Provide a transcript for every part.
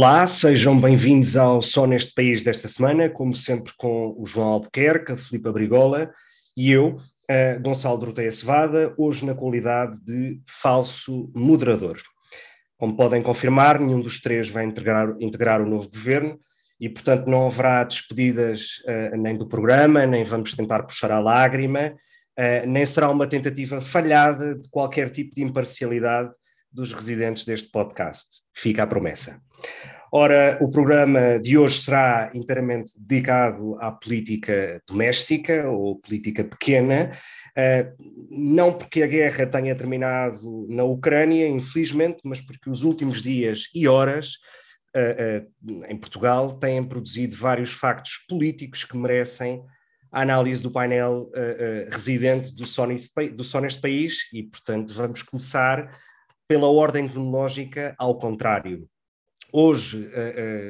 Olá, sejam bem-vindos ao Só Neste País desta semana, como sempre com o João Albuquerque, a Filipe Abrigola e eu, Gonçalo Doroteia Cevada, hoje na qualidade de falso moderador. Como podem confirmar, nenhum dos três vai integrar, integrar o novo governo e, portanto, não haverá despedidas uh, nem do programa, nem vamos tentar puxar a lágrima, uh, nem será uma tentativa falhada de qualquer tipo de imparcialidade dos residentes deste podcast. Fica a promessa. Ora, o programa de hoje será inteiramente dedicado à política doméstica ou política pequena, Uh, não porque a guerra tenha terminado na Ucrânia, infelizmente, mas porque os últimos dias e horas uh, uh, em Portugal têm produzido vários factos políticos que merecem a análise do painel residente do Só, do Só neste país e, portanto, vamos começar pela ordem cronológica ao contrário. Hoje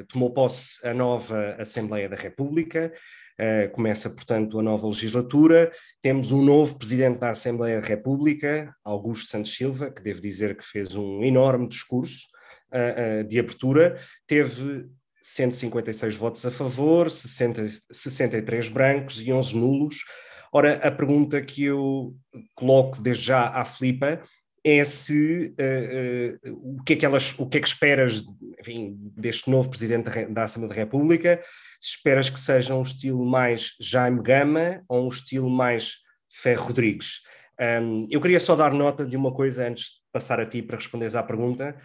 tomou posse a nova Assembleia da República, Uh, começa, portanto, a nova legislatura. Temos um novo presidente da Assembleia da República, Augusto Santos Silva, que devo dizer que fez um enorme discurso uh, uh, de abertura. Teve 156 votos a favor, 60, 63 brancos e 11 nulos. Ora, a pergunta que eu coloco desde já à Filipa é se uh, uh, o, que é que elas, o que é que esperas enfim, deste novo presidente da, Assembleia da República, se esperas que seja um estilo mais Jaime Gama ou um estilo mais Ferro Rodrigues. Um, eu queria só dar nota de uma coisa antes de passar a ti para responderes à pergunta,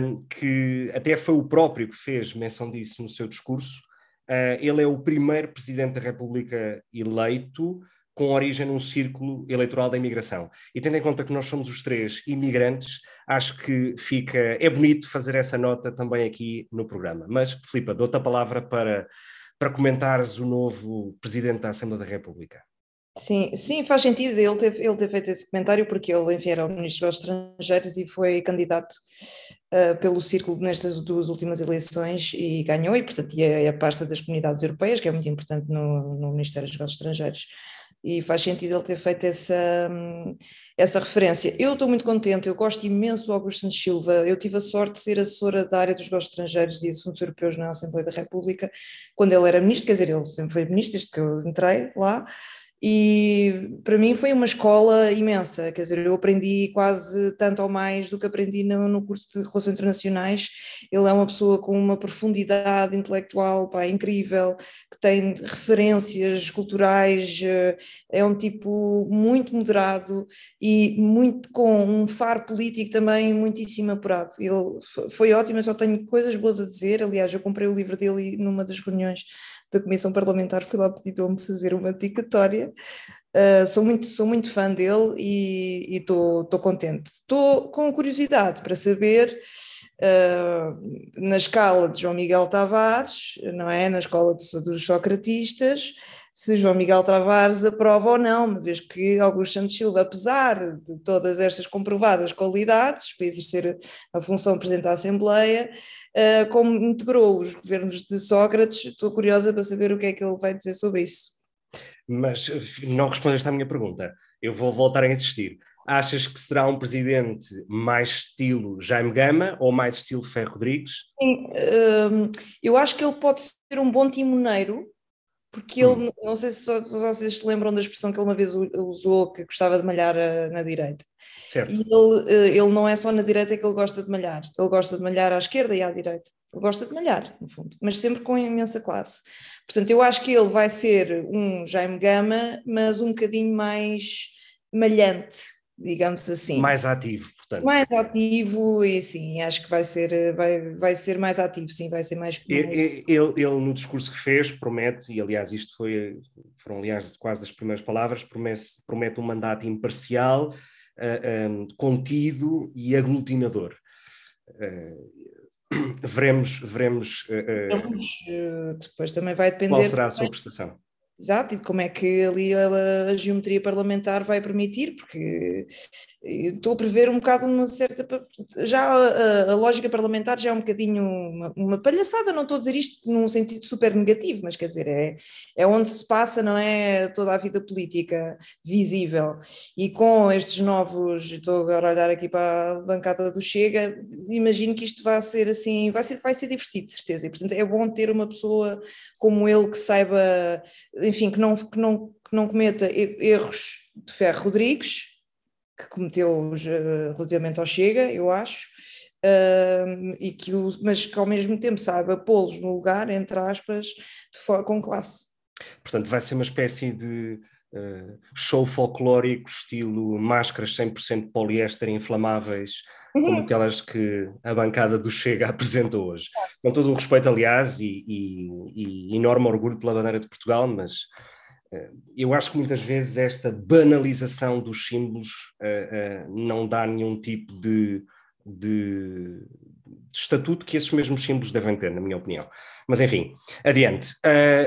um, que até foi o próprio que fez menção disso no seu discurso. Uh, ele é o primeiro presidente da República eleito com origem num círculo eleitoral da imigração. E tendo em conta que nós somos os três imigrantes, acho que fica, é bonito fazer essa nota também aqui no programa. Mas, Filipe, dou-te a palavra para, para comentares o novo Presidente da Assembleia da República. Sim, sim, faz sentido ele ter, ele ter feito esse comentário, porque ele, enfim, era o Ministro dos Estrangeiros e foi candidato uh, pelo Círculo nestas duas últimas eleições e ganhou, e portanto é a pasta das comunidades europeias, que é muito importante no, no Ministério dos Estrangeiros e faz sentido ele ter feito essa, essa referência. Eu estou muito contente, eu gosto imenso do Augusto Santos Silva, eu tive a sorte de ser assessora da área dos negócios estrangeiros e assuntos europeus na Assembleia da República, quando ele era ministro, quer dizer, ele sempre foi ministro desde que eu entrei lá, e para mim foi uma escola imensa, quer dizer, eu aprendi quase tanto ou mais do que aprendi no, no, curso de Relações Internacionais. Ele é uma pessoa com uma profundidade intelectual pá, incrível, que tem referências culturais, eh, é um tipo muito moderado e muito com um faro político também muitíssimo apurado. Ele foi ótimo, eu só tenho coisas boas a dizer. Aliás, eu comprei o livro dele numa das reuniões da Comissão Parlamentar, fui lá pedir para ele me fazer uma dedicatória. Uh, sou, muito, sou muito fã dele e estou contente. Estou com curiosidade para saber, uh, na escala de João Miguel Tavares, não é? Na escola de, dos socratistas, se João Miguel Tavares aprova ou não, uma vez que Augusto Santos Silva, apesar de todas estas comprovadas qualidades para exercer a função de Presidente da Assembleia, uh, como integrou os governos de Sócrates, estou curiosa para saber o que é que ele vai dizer sobre isso. Mas não respondeste à minha pergunta. Eu vou voltar a insistir. Achas que será um presidente mais estilo Jaime Gama ou mais estilo Ferro Rodrigues? Sim, uh, eu acho que ele pode ser um bom timoneiro, porque ele, hum. não sei se vocês se lembram da expressão que ele uma vez usou, que gostava de malhar eh, na direita. Certo. E ele, eh, ele não é só na direita que ele gosta de malhar, ele gosta de malhar à esquerda e à direita. Ele gosta de malhar, no fundo, mas sempre com imensa classe. Portanto, eu acho que ele vai ser um Jaime Gama, mas um bocadinho mais malhante, digamos assim. Mais ativo portanto. Mais ativo e sim, acho que vai ser, vai, vai ser mais ativo, sim, vai ser mais. Ele, ele, ele no discurso que fez promete, e aliás isto foi, foram aliás quase as primeiras palavras, promete, promete um mandato imparcial, uh, eh, um, contido e aglutinador. Uh, veremos, veremos, uh, depois também vai depender. Qual será a sua prestação? Exato, e como é que ali a, a, geometria parlamentar vai permitir, porque estou a prever um bocado uma certa. Já a, a lógica parlamentar já é um bocadinho uma, uma, palhaçada, não estou a dizer isto num sentido super negativo, mas quer dizer, é, é onde se passa, não é? Toda a vida política visível. E com estes novos, estou agora a olhar aqui para a bancada do Chega, imagino que isto vai ser assim, vai ser, vai ser divertido, de certeza. E portanto é bom ter uma pessoa como ele que saiba enfim, que não, que não, que não cometa erros de Ferro Rodrigues, que cometeu uh, relativamente ao Chega, eu acho, uh, e que o, mas que ao mesmo tempo saiba pô-los no lugar, entre aspas, de com classe. Portanto, vai ser uma espécie de uh, show folclórico, estilo máscaras 100% poliéster inflamáveis, como aquelas que a bancada do Chega apresenta hoje. Com todo o respeito, aliás, e, e, e enorme orgulho pela bandeira de Portugal, mas uh, eu acho que muitas vezes esta banalização dos símbolos uh, uh, não dá nenhum tipo de, de, de, estatuto que esses mesmos símbolos devem ter, na minha opinião. Mas enfim, adiante.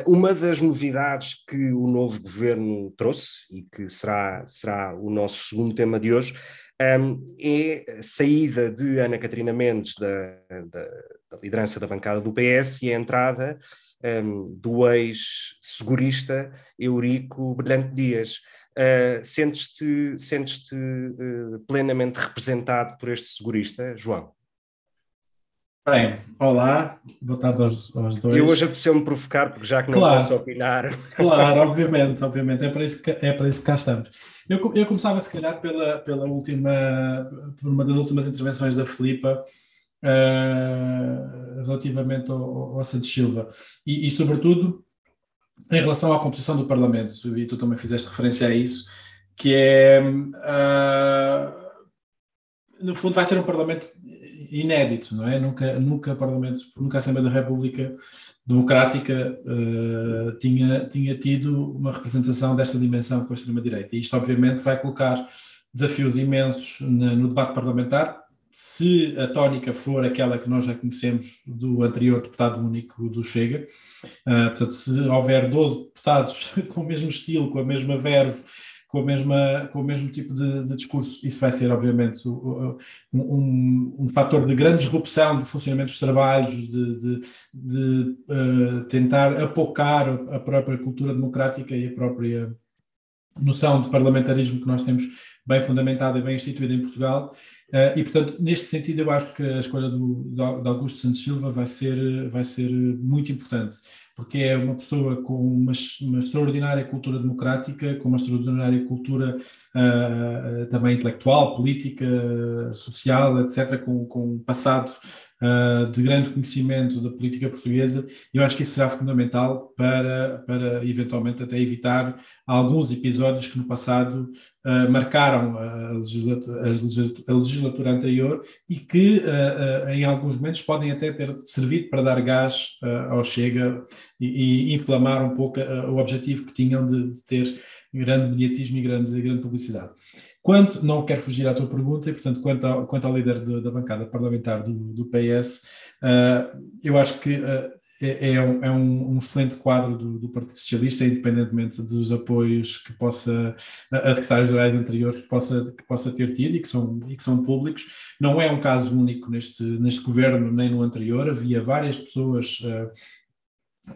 uma das novidades que o novo governo trouxe, e que será, será o nosso segundo tema de hoje, um, é saída de Ana Catarina Mendes da, da, da, liderança da bancada do PS e a entrada um, do ex-segurista Eurico Brilhante Dias. Uh, Sentes-te sentes uh, plenamente representado por este segurista, João? Bem, olá, boa tarde aos, aos dois. Eu hoje apeteceu-me provocar, porque já que não claro, posso opinar. Claro, obviamente, obviamente, é para isso que, é para isso que cá estamos. Eu, eu começava, se calhar, pela, pela última, por uma das últimas intervenções da Filipa, uh, relativamente ao, ao Santos Silva, e, e, sobretudo, em relação à composição do Parlamento, e tu também fizeste referência a isso, que é, uh, no fundo, vai ser um Parlamento inédito, não é? Nunca, nunca Parlamento, nunca a Assembleia da República Democrática uh, tinha, tinha tido uma representação desta dimensão com a extrema-direita. Isto, obviamente, vai colocar desafios imensos na, no debate parlamentar. Se a tónica for aquela que nós já conhecemos do anterior deputado único do Chega, uh, portanto, se houver 12 deputados com o mesmo estilo, com a mesma verve, com, a mesma, com o mesmo tipo de, de discurso, isso vai ser, obviamente, um, um, um, fator de grande disrupção do funcionamento dos trabalhos, de, de, de uh, tentar apocar a própria cultura democrática e a própria noção de parlamentarismo que nós temos bem fundamentada e bem instituída em Portugal. Uh, e, portanto, neste sentido, eu acho que a escolha do, de Augusto Santos Silva vai ser, vai ser muito importante porque é uma pessoa com uma, uma extraordinária cultura democrática, com uma extraordinária cultura uh, também intelectual, política, social, etc., com, com um passado uh, de grande conhecimento da política portuguesa, eu acho que isso será fundamental para, para eventualmente até evitar alguns episódios que no passado uh, marcaram a legislatura, a legislatura, anterior e que uh, em alguns momentos podem até ter servido para dar gás ao Chega e, e, inflamar um pouco o objetivo que tinham de, de ter grande mediatismo e grande, grande publicidade. Quanto, não quero fugir à tua pergunta, e portanto, quanto ao, quanto ao líder de, da bancada parlamentar do, do PS, uh, ah, eu acho que uh, é, é, um, é um, um, excelente quadro do, do, Partido Socialista, independentemente dos apoios que possa, a secretários-gerais anterior que possa, que possa ter tido e que, são, e que são públicos. Não é um caso único neste, neste governo nem no anterior, havia várias pessoas. Uh,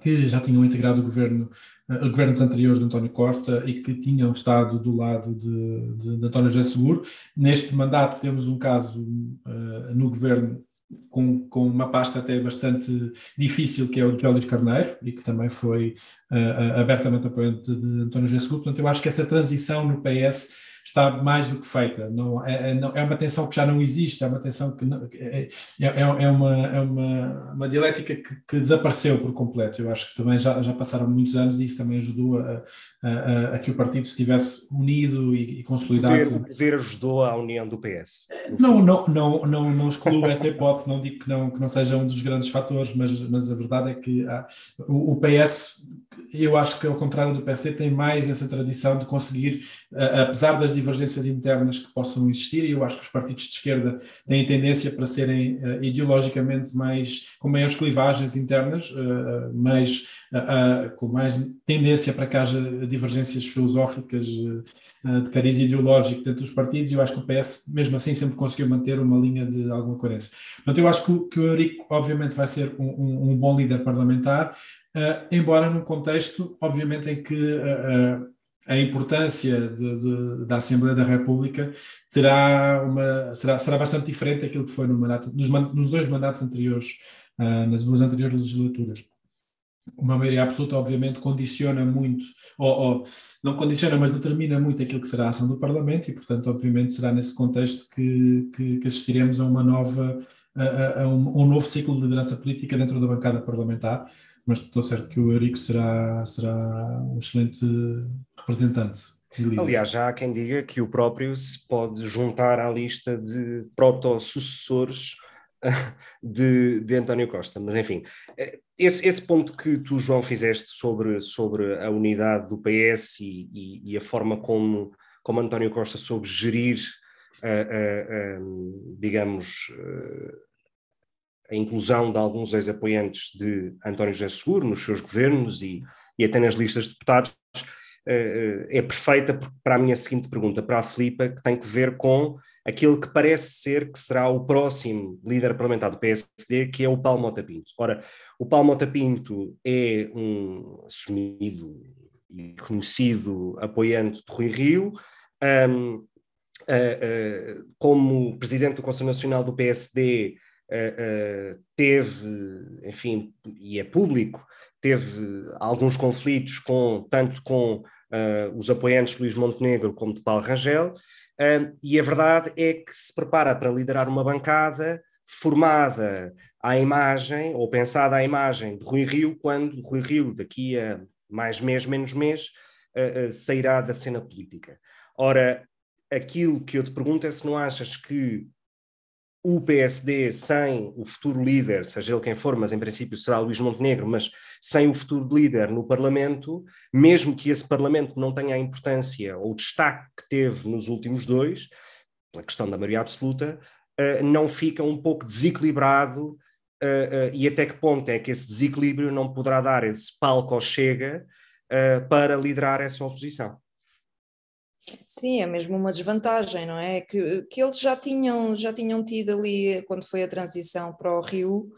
que já tinham integrado o governo, uh, governos anteriores de António Costa e que tinham estado do lado de, de, de António José Seguro. Neste mandato temos um caso uh, no governo com, com uma pasta até bastante difícil, que é o de José Carneiro, e que também foi uh, abertamente apoiante de António José Seguro. Portanto, eu acho que essa transição no PS está mais do que feita. Não, é, é, é uma tensão que já não existe, é uma tensão que não, é, é, é, uma, é uma, uma dialética que, que, desapareceu por completo. Eu acho que também já, já passaram muitos anos e isso também ajudou a, a, a que o partido estivesse unido e, e consolidado. O poder, o poder, ajudou à união do PS? Não, não, não, não, não excluo essa hipótese, não digo que não, que não seja um dos grandes fatores, mas, mas a verdade é que há, o, o PS eu acho que, ao contrário do PSD, tem mais essa tradição de conseguir, apesar das divergências internas que possam existir, e eu acho que os partidos de esquerda têm tendência para serem ideologicamente mais, com maiores clivagens internas, mais, com mais tendência para que haja divergências filosóficas de cariz ideológico dentro dos partidos, e eu acho que o PS, mesmo assim, sempre conseguiu manter uma linha de alguma coerência. Portanto, eu acho que, que o Eurico, obviamente, vai ser um, um, um bom líder parlamentar, uh, embora num contexto, obviamente, em que uh, a importância de, de, da Assembleia da República terá uma, será, será bastante diferente daquilo que foi no mandato, nos, nos dois mandatos anteriores, uh, nas duas anteriores legislaturas. Uma maioria absoluta, obviamente, condiciona muito, ou, ou, não condiciona, mas determina muito aquilo que será a ação do Parlamento, e, portanto, obviamente, será nesse contexto que, que, que assistiremos a uma nova a, a, um, um, novo ciclo de liderança política dentro da bancada parlamentar, mas estou certo que o Eurico será, será um excelente representante. Aliás, já há quem diga que o próprio se pode juntar à lista de proto-sucessores de, de António Costa. Mas, enfim, eh, esse, esse ponto que tu, João, fizeste sobre, sobre a unidade do PS e, e, e a forma como, como António Costa soube gerir, uh, uh, digamos, a inclusão de alguns ex-apoiantes de António José Seguro nos seus governos e, e até nas listas de deputados, é perfeita para a minha seguinte pergunta, para a Filipa, que tem que ver com aquele que parece ser que será o próximo líder parlamentar do PSD, que é o Paulo Mota Pinto. Ora, o Paulo Mota Pinto é um assumido e conhecido apoiante de Rui Rio, um, uh, uh, como presidente do Conselho Nacional do PSD, uh, teve, enfim, e é público, teve alguns conflitos com, tanto com uh, os apoiantes de Luís Montenegro como de Paulo Rangel, e a verdade é que se prepara para liderar uma bancada formada à imagem, ou pensada à imagem de Rui Rio, quando Rui Rio, daqui a mais mês, menos mês, uh, uh, sairá da cena política. Ora, aquilo que eu te pergunto é se não achas que o PSD sem o futuro líder, seja ele quem for, mas em princípio será Luís Montenegro, mas sem o futuro líder no Parlamento, mesmo que esse Parlamento não tenha a importância ou o destaque que teve nos últimos dois, pela questão da maioria absoluta, uh, não fica um pouco desequilibrado uh, uh, e até que ponto é que esse desequilíbrio não poderá dar esse palco ao Chega para liderar essa oposição? Sim, é mesmo uma desvantagem, não é? Que, que eles já tinham, já tinham tido ali, quando foi a transição para o Rio,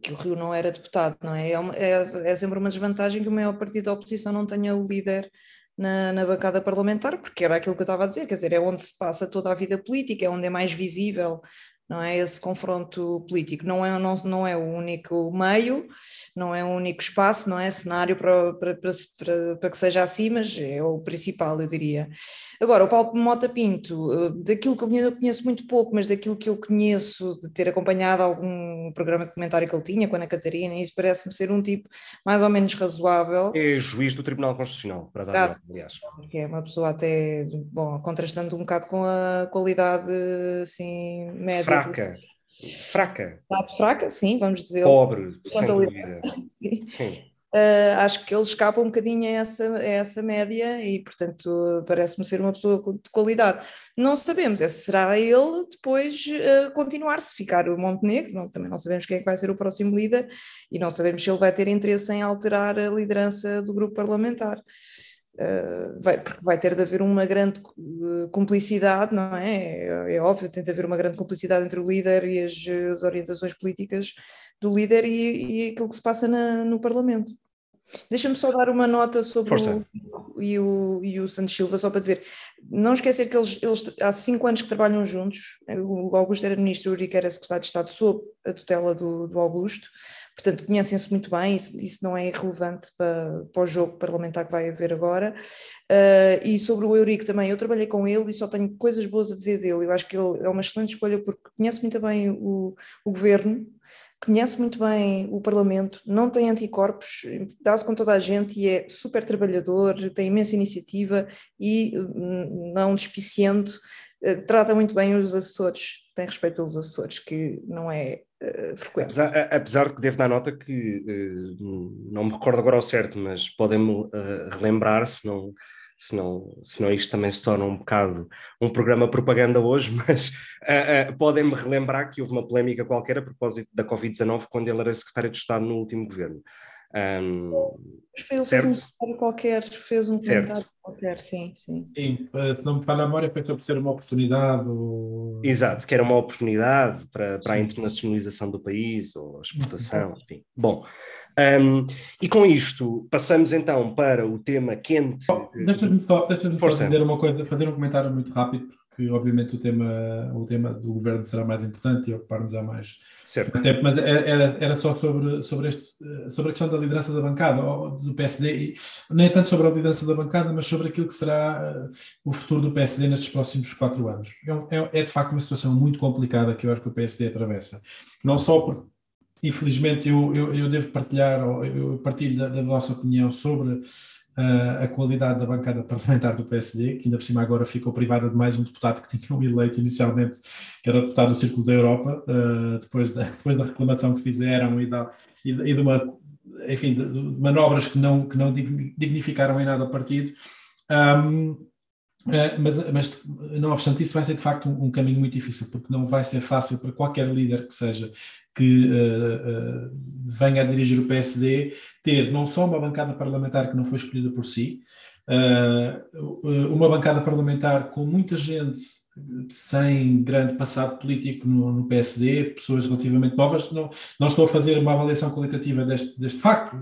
que o Rio não era deputado, não é? É, uma, é, é sempre uma desvantagem que o maior partido da oposição não tenha o líder na, na, bancada parlamentar, porque era aquilo que eu estava a dizer, quer dizer, é onde se passa toda a vida política, é onde é mais visível não é esse confronto político, não é, não, não é o único meio, não é o único espaço, não é cenário para, para, para, para que seja assim, mas é o principal, eu diria. Agora, o Paulo Mota Pinto, eh, daquilo que eu conheço, eu conheço muito pouco, mas daquilo que eu conheço, de ter acompanhado algum programa de comentário que ele tinha com a Ana Catarina, isso parece-me ser um tipo mais ou menos razoável. É juiz do Tribunal Constitucional, para dar ah, aliás. É uma pessoa até, bom, contrastando um bocado com a qualidade, assim, média fraca. Fraca. fraca, sim, vamos dizer. Pobre, sem dúvida. sim. sim. Uh, acho que ele escapa um bocadinho a essa, a essa média e, portanto, parece-me ser uma pessoa de qualidade. Não sabemos é se será ele depois uh, continuar, se ficar o Montenegro, não, também não sabemos quem é que vai ser o próximo líder e não sabemos se ele vai ter interesse em alterar a liderança do grupo parlamentar. Uh, vai, porque vai ter de haver uma grande uh, cumplicidade, não é? é? é? óbvio, tem de haver uma grande cumplicidade entre o líder e as, as orientações políticas do líder e, e aquilo que se passa na, no Parlamento. Deixa-me só dar uma nota sobre o, e, o, e o Santos Silva, só para dizer, não esquecer que eles, eles há cinco anos que trabalham juntos, o Augusto era ministro, o Urique era secretário de Estado sob a tutela do, do Augusto, Portanto, conhecem-se muito bem, isso, isso, não é irrelevante para, para o jogo parlamentar que vai haver agora. Uh, e sobre o Eurico também, eu trabalhei com ele e só tenho coisas boas a dizer dele. Eu acho que ele é uma excelente escolha porque conhece muito bem o, o governo, conhece muito bem o Parlamento, não tem anticorpos, dá-se com toda a gente e é super trabalhador, tem imensa iniciativa e hum, não despiciando, uh, trata muito bem os assessores, tem respeito pelos assessores, que não é uh, frequente. Apesar, apesar, de que devo dar nota que uh, não me recordo agora ao certo, mas podem-me uh, relembrar, se não, se, não, se não isto também se torna um bocado um programa propaganda hoje, mas podem-me relembrar que houve uma polémica qualquer a propósito da Covid-19 quando ele era secretário de Estado no último governo. Um, ele fez um comentário qualquer, fez um comentário qualquer, sim, sim. Sim, não me falha a memória, foi por ser uma oportunidade. Ou... Exato, que era uma oportunidade para, para a internacionalização do país, ou a exportação, enfim. Bom, um, e com isto, passamos então para o tema quente. Oh, Deixa-me só, deixa só dizer uma coisa, fazer um comentário muito rápido, que obviamente o tema, o tema do governo será mais importante e ocupar-nos a mais certo. tempo, mas era, era só sobre, sobre, este, sobre a questão da liderança da bancada, do PSD, nem tanto sobre a liderança da bancada, mas sobre aquilo que será eh, o futuro do PSD nestes próximos quatro anos. É, é, é de facto uma situação muito complicada que eu acho que o PSD atravessa. Não só porque, infelizmente, eu, eu, eu devo partilhar, eu partilho da, da vossa opinião sobre a qualidade da bancada parlamentar do PSD, que ainda por cima agora ficou privada de mais um deputado que tinham eleito inicialmente, que era deputado do Círculo da Europa, uh, depois, da, depois da reclamação que fizeram e, da, e, e de uma, enfim, de, de, manobras que não, que não dignificaram em nada o partido. Um, Uh, mas, mas, não obstante isso, vai ser de facto um, um, caminho muito difícil, porque não vai ser fácil para qualquer líder que seja que uh, uh, venha a dirigir o PSD ter não só uma bancada parlamentar que não foi escolhida por si, uma bancada parlamentar com muita gente sem grande passado político no, no, PSD, pessoas relativamente novas. Não, não estou a fazer uma avaliação qualitativa deste, deste facto.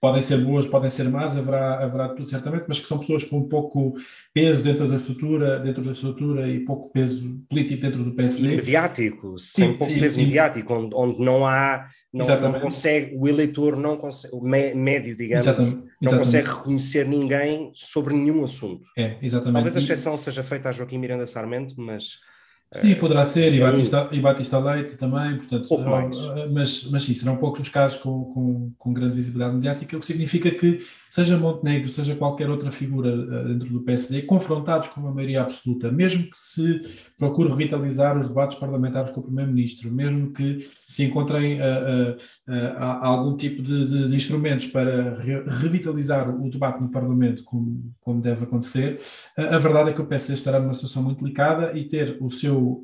Podem ser boas, podem ser más, haverá, haverá tudo certamente, mas que são pessoas com pouco peso dentro da estrutura, dentro da estrutura e pouco peso político dentro do PSD. E mediático, sem pouco peso e, mediático, onde, onde não há não, não, consegue, o eleitor não consegue, o médio, digamos, exatamente, não exatamente. consegue reconhecer ninguém sobre nenhum assunto. É, exatamente. Talvez a exceção e... seja feita a Joaquim Miranda Sarmento, mas Sim, poderá ser, e Batista, e Batista Leite também, portanto. Eh, mas, mas sim, serão poucos os casos com, com, com, grande visibilidade mediática, o que significa que, seja Montenegro, seja qualquer outra figura eh, dentro do PSD, confrontados com uma maioria absoluta, mesmo que se procure revitalizar os debates parlamentares com o Primeiro-Ministro, mesmo que se encontrem uh, uh, algum tipo de, de, de, instrumentos para re revitalizar o debate no Parlamento, como, como deve acontecer, a verdade é que o PSD estará numa situação muito delicada e ter o seu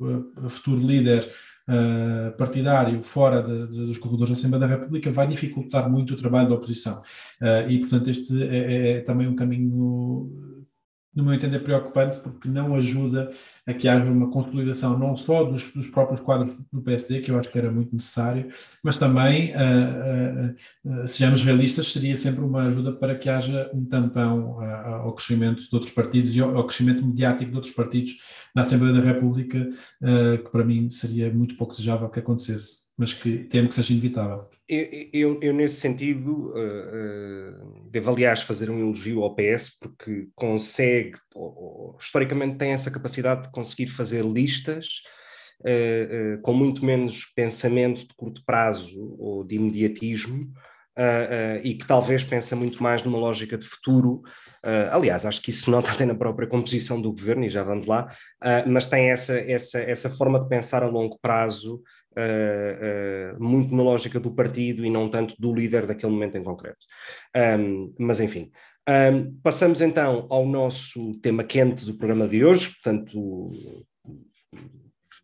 futuro líder uh, partidário fora de, de, dos corredores da Assembleia da República vai dificultar muito o trabalho da oposição. Uh, e, portanto, este é, é, é também um caminho no meu entender, preocupante, porque não ajuda a que haja uma consolidação não só dos, dos, próprios quadros do PSD, que eu acho que era muito necessário, mas também, uh, uh, uh, sejamos realistas, seria sempre uma ajuda para que haja um tampão ao crescimento de outros partidos e ao, ao, crescimento mediático de outros partidos na Assembleia da República, que para mim seria muito pouco desejável que acontecesse mas que temo que seja inevitável. Eu, eu, eu nesse sentido, uh, uh, devo aliás fazer um elogio ao PS, porque consegue, ou, ou, historicamente tem essa capacidade de conseguir fazer listas uh, com muito menos pensamento de curto prazo ou de imediatismo, e que talvez pensa muito mais numa lógica de futuro. aliás, acho que isso não está até na própria composição do governo, e já vamos lá, mas tem essa, essa, essa forma de pensar a longo prazo uh, uh, muito na lógica do partido e não tanto do líder daquele momento em concreto. Um, mas enfim. Um, passamos então ao nosso tema quente do programa de hoje, portanto,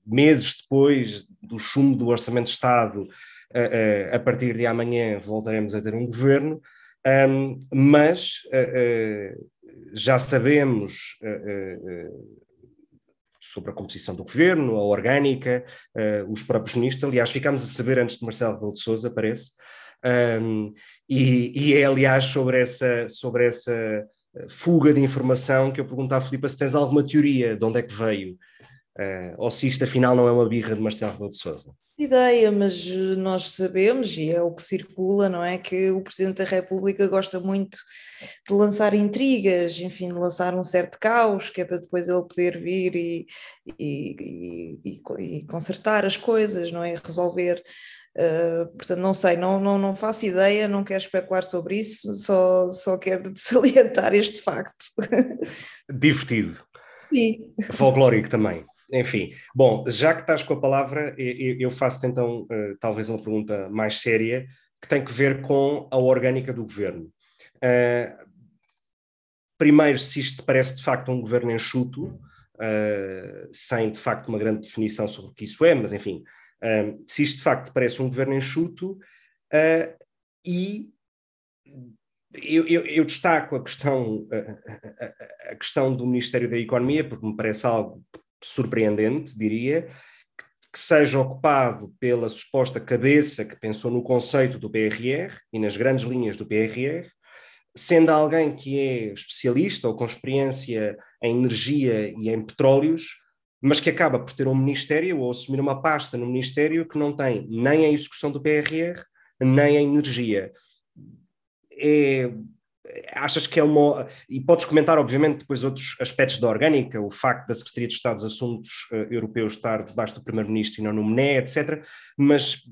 meses depois do chumbo do Orçamento de Estado, uh, a partir de amanhã voltaremos a ter um governo, um, mas já sabemos sobre a composição do governo, a orgânica, uh, os próprios ministros. Aliás, ficámos a saber antes de Marcelo Rebelo de Sousa, parece. Um, e, e, é, aliás, sobre essa, sobre essa eh, fuga de informação que eu pergunto à Filipe se tens alguma teoria de onde é que veio, uh, ou se isto afinal não é uma birra de Marcelo Rebelo de Sousa ideia, mas eh, nós sabemos, e é o que circula, não é? Que o Presidente da República gosta muito de lançar intrigas, enfim, de lançar um certo caos, que é para depois ele poder vir e, e, e, e consertar as coisas, não é? Resolver. Uh, portanto, não sei, não, não, não faço ideia, não quero especular sobre isso, só, só quero salientar este facto. Divertido. Sim. Folclórico também. Enfim, bom, já que estás com a palavra, eu faço então uh, talvez uma pergunta mais séria que tem que ver com a orgânica do governo. Uh, primeiro, se isto parece de facto um governo enxuto, uh, sem de facto uma grande definição sobre o que isso é, mas enfim, se isto de facto parece um governo enxuto, e eu, eu, eu, destaco a questão, a, a, questão do Ministério da Economia, porque me parece algo surpreendente, diria, que, seja ocupado pela suposta cabeça que pensou no conceito do PRR e nas grandes linhas do PRR, sendo alguém que é especialista ou com experiência em energia e em petróleos, mas que acaba por ter um ministério ou assumir uma pasta no ministério que não tem nem a execução do PRR, nem a energia. É, achas que é uma. E podes comentar, obviamente, depois outros aspectos da orgânica, o facto da Secretaria de Estado dos Assuntos uh, Europeus estar debaixo do Primeiro-Ministro e não no MNE, etc. Mas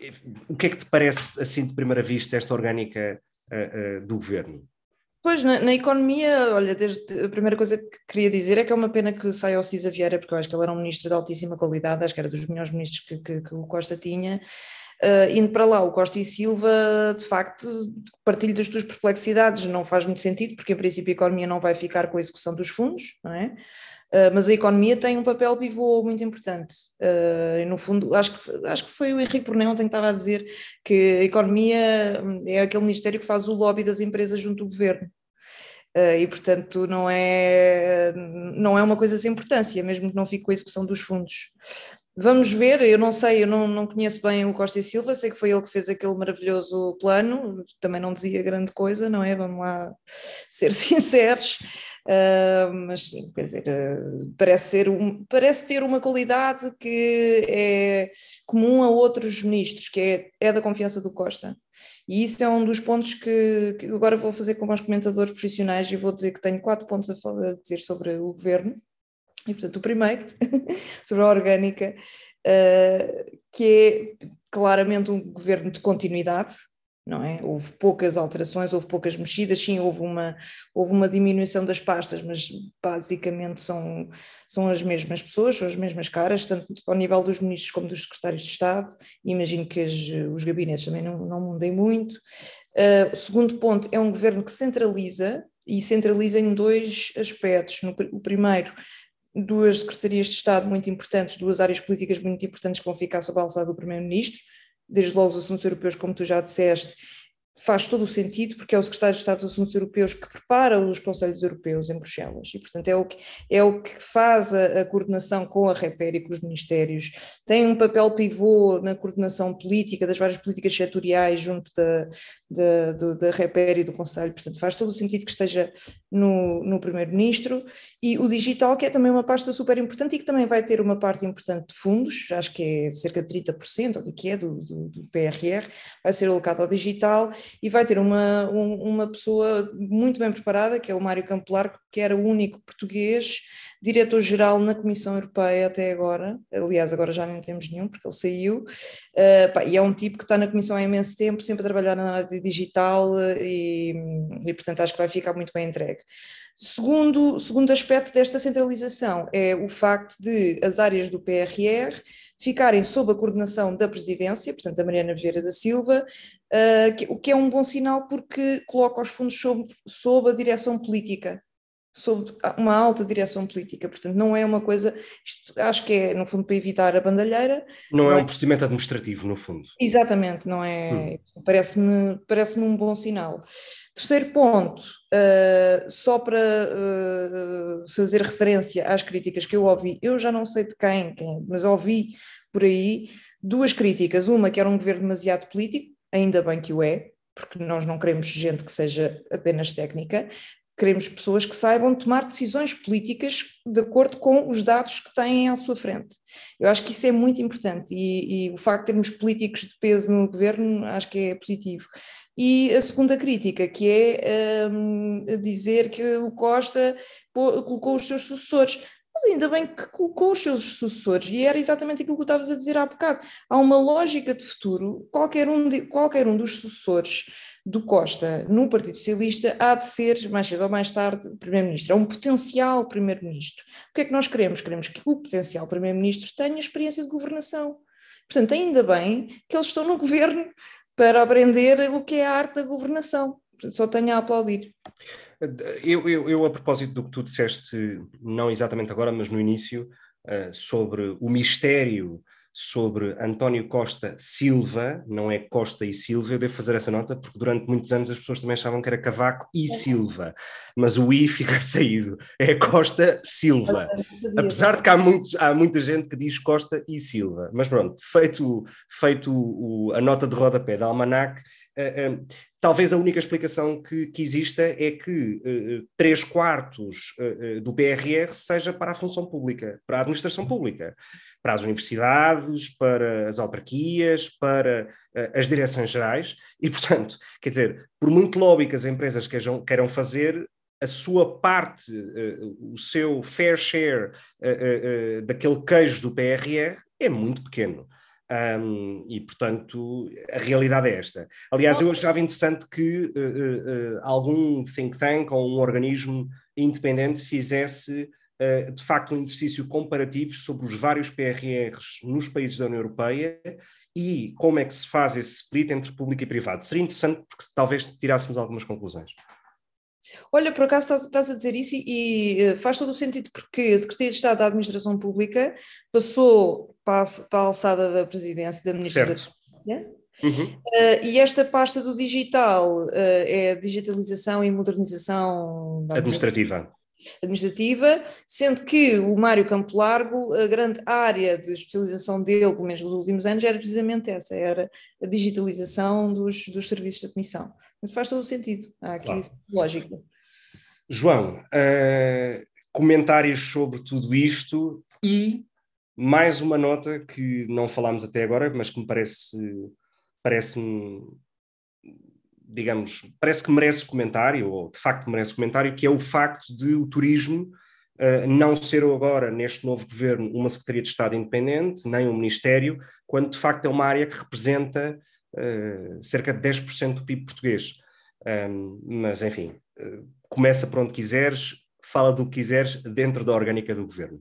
eh, o que é que te parece, assim, de primeira vista, esta orgânica uh, uh, do governo? Pois, na, na, economia, olha, desde, a primeira coisa que queria dizer é que é uma pena que saia o Cisa Vieira, porque eu acho que ele era um ministro de altíssima qualidade, acho que era dos melhores ministros que, que, que o Costa tinha, Uh, indo para lá, o Costa e Silva, de facto, partilho das tuas perplexidades, não faz muito sentido, porque em princípio a economia não vai ficar com a execução dos fundos, não é? Uh, mas a economia tem um papel pivô muito importante. Uh, no fundo, acho que, acho que foi o Henrique Porné ontem que estava a dizer que a economia é aquele ministério que faz o lobby das empresas junto ao governo. Uh, e portanto não é, não é uma coisa sem importância, mesmo que não fique com a execução dos fundos. Vamos ver, eu não sei, eu não, não conheço bem o Costa e Silva, sei que foi ele que fez aquele maravilhoso plano, também não dizia grande coisa, não é? Vamos lá ser sinceros, uh, mas sim, quer dizer, uh, parece, ser um, parece ter uma qualidade que é comum a outros ministros, que é, é da confiança do Costa. E isso é um dos pontos que, que agora vou fazer com os comentadores profissionais e vou dizer que tenho quatro pontos a, falar, a dizer sobre o governo e, portanto, o primeiro, sobre a orgânica, uh, que é claramente um governo de continuidade, não é? Houve poucas alterações, houve poucas mexidas, sim, houve uma, houve uma diminuição das pastas, mas basicamente são, são as mesmas pessoas, são as mesmas caras, tanto ao nível dos ministros como dos secretários de Estado, imagino que as, os gabinetes também não, não mudem muito. Uh, o segundo ponto é um governo que centraliza, e centraliza em dois aspectos. No, o primeiro duas secretarias de Estado muito importantes, duas áreas políticas muito importantes que vão ficar sob a alçada do Primeiro-Ministro, desde logo os assuntos europeus, como tu já disseste, faz todo o sentido, porque é o secretário de Estado dos Assuntos Europeus que prepara os Conselhos Europeus em Bruxelas. E, portanto, é o que, é o que faz a, a coordenação com a REPER e com os ministérios. Tem um papel pivô na coordenação política, das várias políticas setoriais junto da, da, da, REPER e do Conselho, portanto, faz todo o sentido que esteja no, no Primeiro-Ministro. E o digital, que é também uma pasta super importante e que também vai ter uma parte importante de fundos, acho que é cerca de 30%, ou o que é, do, do, do PRR, vai ser alocado ao digital e vai ter uma, um, uma pessoa muito bem preparada, que é o Mário Campelar, que era o único português diretor-geral na Comissão Europeia até agora, aliás, agora já não temos nenhum, porque ele saiu, uh, pá, e é um tipo que está na Comissão há imenso tempo, sempre a trabalhar na área digital e, e portanto, acho que vai ficar muito bem entregue. Segundo, segundo aspecto desta centralização é o facto de as áreas do PRR ficarem sob a coordenação da presidência, portanto, da Mariana Vieira da Silva, uh, que, o que é um bom sinal porque coloca os fundos sob, sob a direção política, sob uma alta direção política, portanto não é uma coisa, isto, acho que é no fundo para evitar a bandalheira. Não, é não é um procedimento administrativo no fundo. Exatamente, não é, hum. parece-me parece um bom sinal. Terceiro ponto, uh, só para uh, fazer referência às críticas que eu ouvi, eu já não sei de quem, quem, mas ouvi por aí duas críticas, uma que era um governo demasiado político, ainda bem que o é, porque nós não queremos gente que seja apenas técnica, queremos pessoas que saibam tomar decisões políticas de acordo com os dados que têm à sua frente. Eu acho que isso é muito importante e, e o facto de termos políticos de peso no governo acho que é positivo. E a segunda crítica, que é um, dizer que o Costa colocou os seus sucessores mas ainda bem que colocou os seus sucessores, e era exatamente aquilo que estavas a dizer há bocado. Há uma lógica de futuro, qualquer um, de, qualquer um dos sucessores do Costa no Partido Socialista há de ser, mais cedo ou mais tarde, Primeiro-Ministro. É um potencial Primeiro-Ministro. O que é que nós queremos? Queremos que o potencial Primeiro-Ministro tenha experiência de governação. Portanto, ainda bem que eles estão no governo para aprender o que é a arte da governação. Só tenho a aplaudir. Eu, eu, eu, a propósito do que tu disseste, não exatamente agora, mas no início, uh, sobre o mistério sobre António Costa Silva, não é Costa e Silva, eu devo fazer essa nota, porque durante muitos anos as pessoas também achavam que era Cavaco e Silva, mas o I fica saído, é Costa Silva. Apesar de que há, muitos, há muita gente que diz Costa e Silva, mas pronto, feito, feito o, a nota de rodapé da Almanac, uh, uh, talvez a única explicação que, que exista é que uh, três quartos do PRR seja para a função pública, para a administração pública para as universidades, para as autarquias, para uh, as direções gerais, e, portanto, quer dizer, por muito lobby que as empresas queiram, queiram fazer, a sua parte, uh, o seu fair share uh, daquele queijo do PRR é muito pequeno. Um, e, portanto, a realidade é esta. Aliás, eu achava interessante que algum think tank ou um organismo independente fizesse de facto, um exercício comparativo sobre os vários PRRs nos países da União Europeia e como é que se faz esse split entre público e privado. Seria interessante porque talvez tirássemos algumas conclusões. Olha, por acaso estás, estás a dizer isso e, e, eh, faz todo o sentido porque a Secretaria de Estado da Administração Pública passou para a, para a alçada da presidência, da Ministra certo. da Presidência, uhum. uh, e esta pasta do digital uh, é digitalização e modernização administrativa administrativa, sendo que o Mário Campo Largo, a grande área de especialização dele, pelo menos nos últimos anos, era precisamente essa, era a digitalização dos, dos serviços da Comissão. Mas faz todo o sentido, há aqui claro. lógica. João, uh, comentários sobre tudo isto e mais uma nota que não falámos até agora, mas que me parece parece-me digamos, parece que merece comentário, ou de facto merece comentário, que é o facto de o turismo uh, não ser agora, neste novo governo, uma Secretaria de Estado independente, nem um Ministério, quando de facto é uma área que representa uh, cerca de 10% do PIB português. Um, mas, enfim, uh, começa por onde quiseres, fala do que quiseres dentro da orgânica do governo.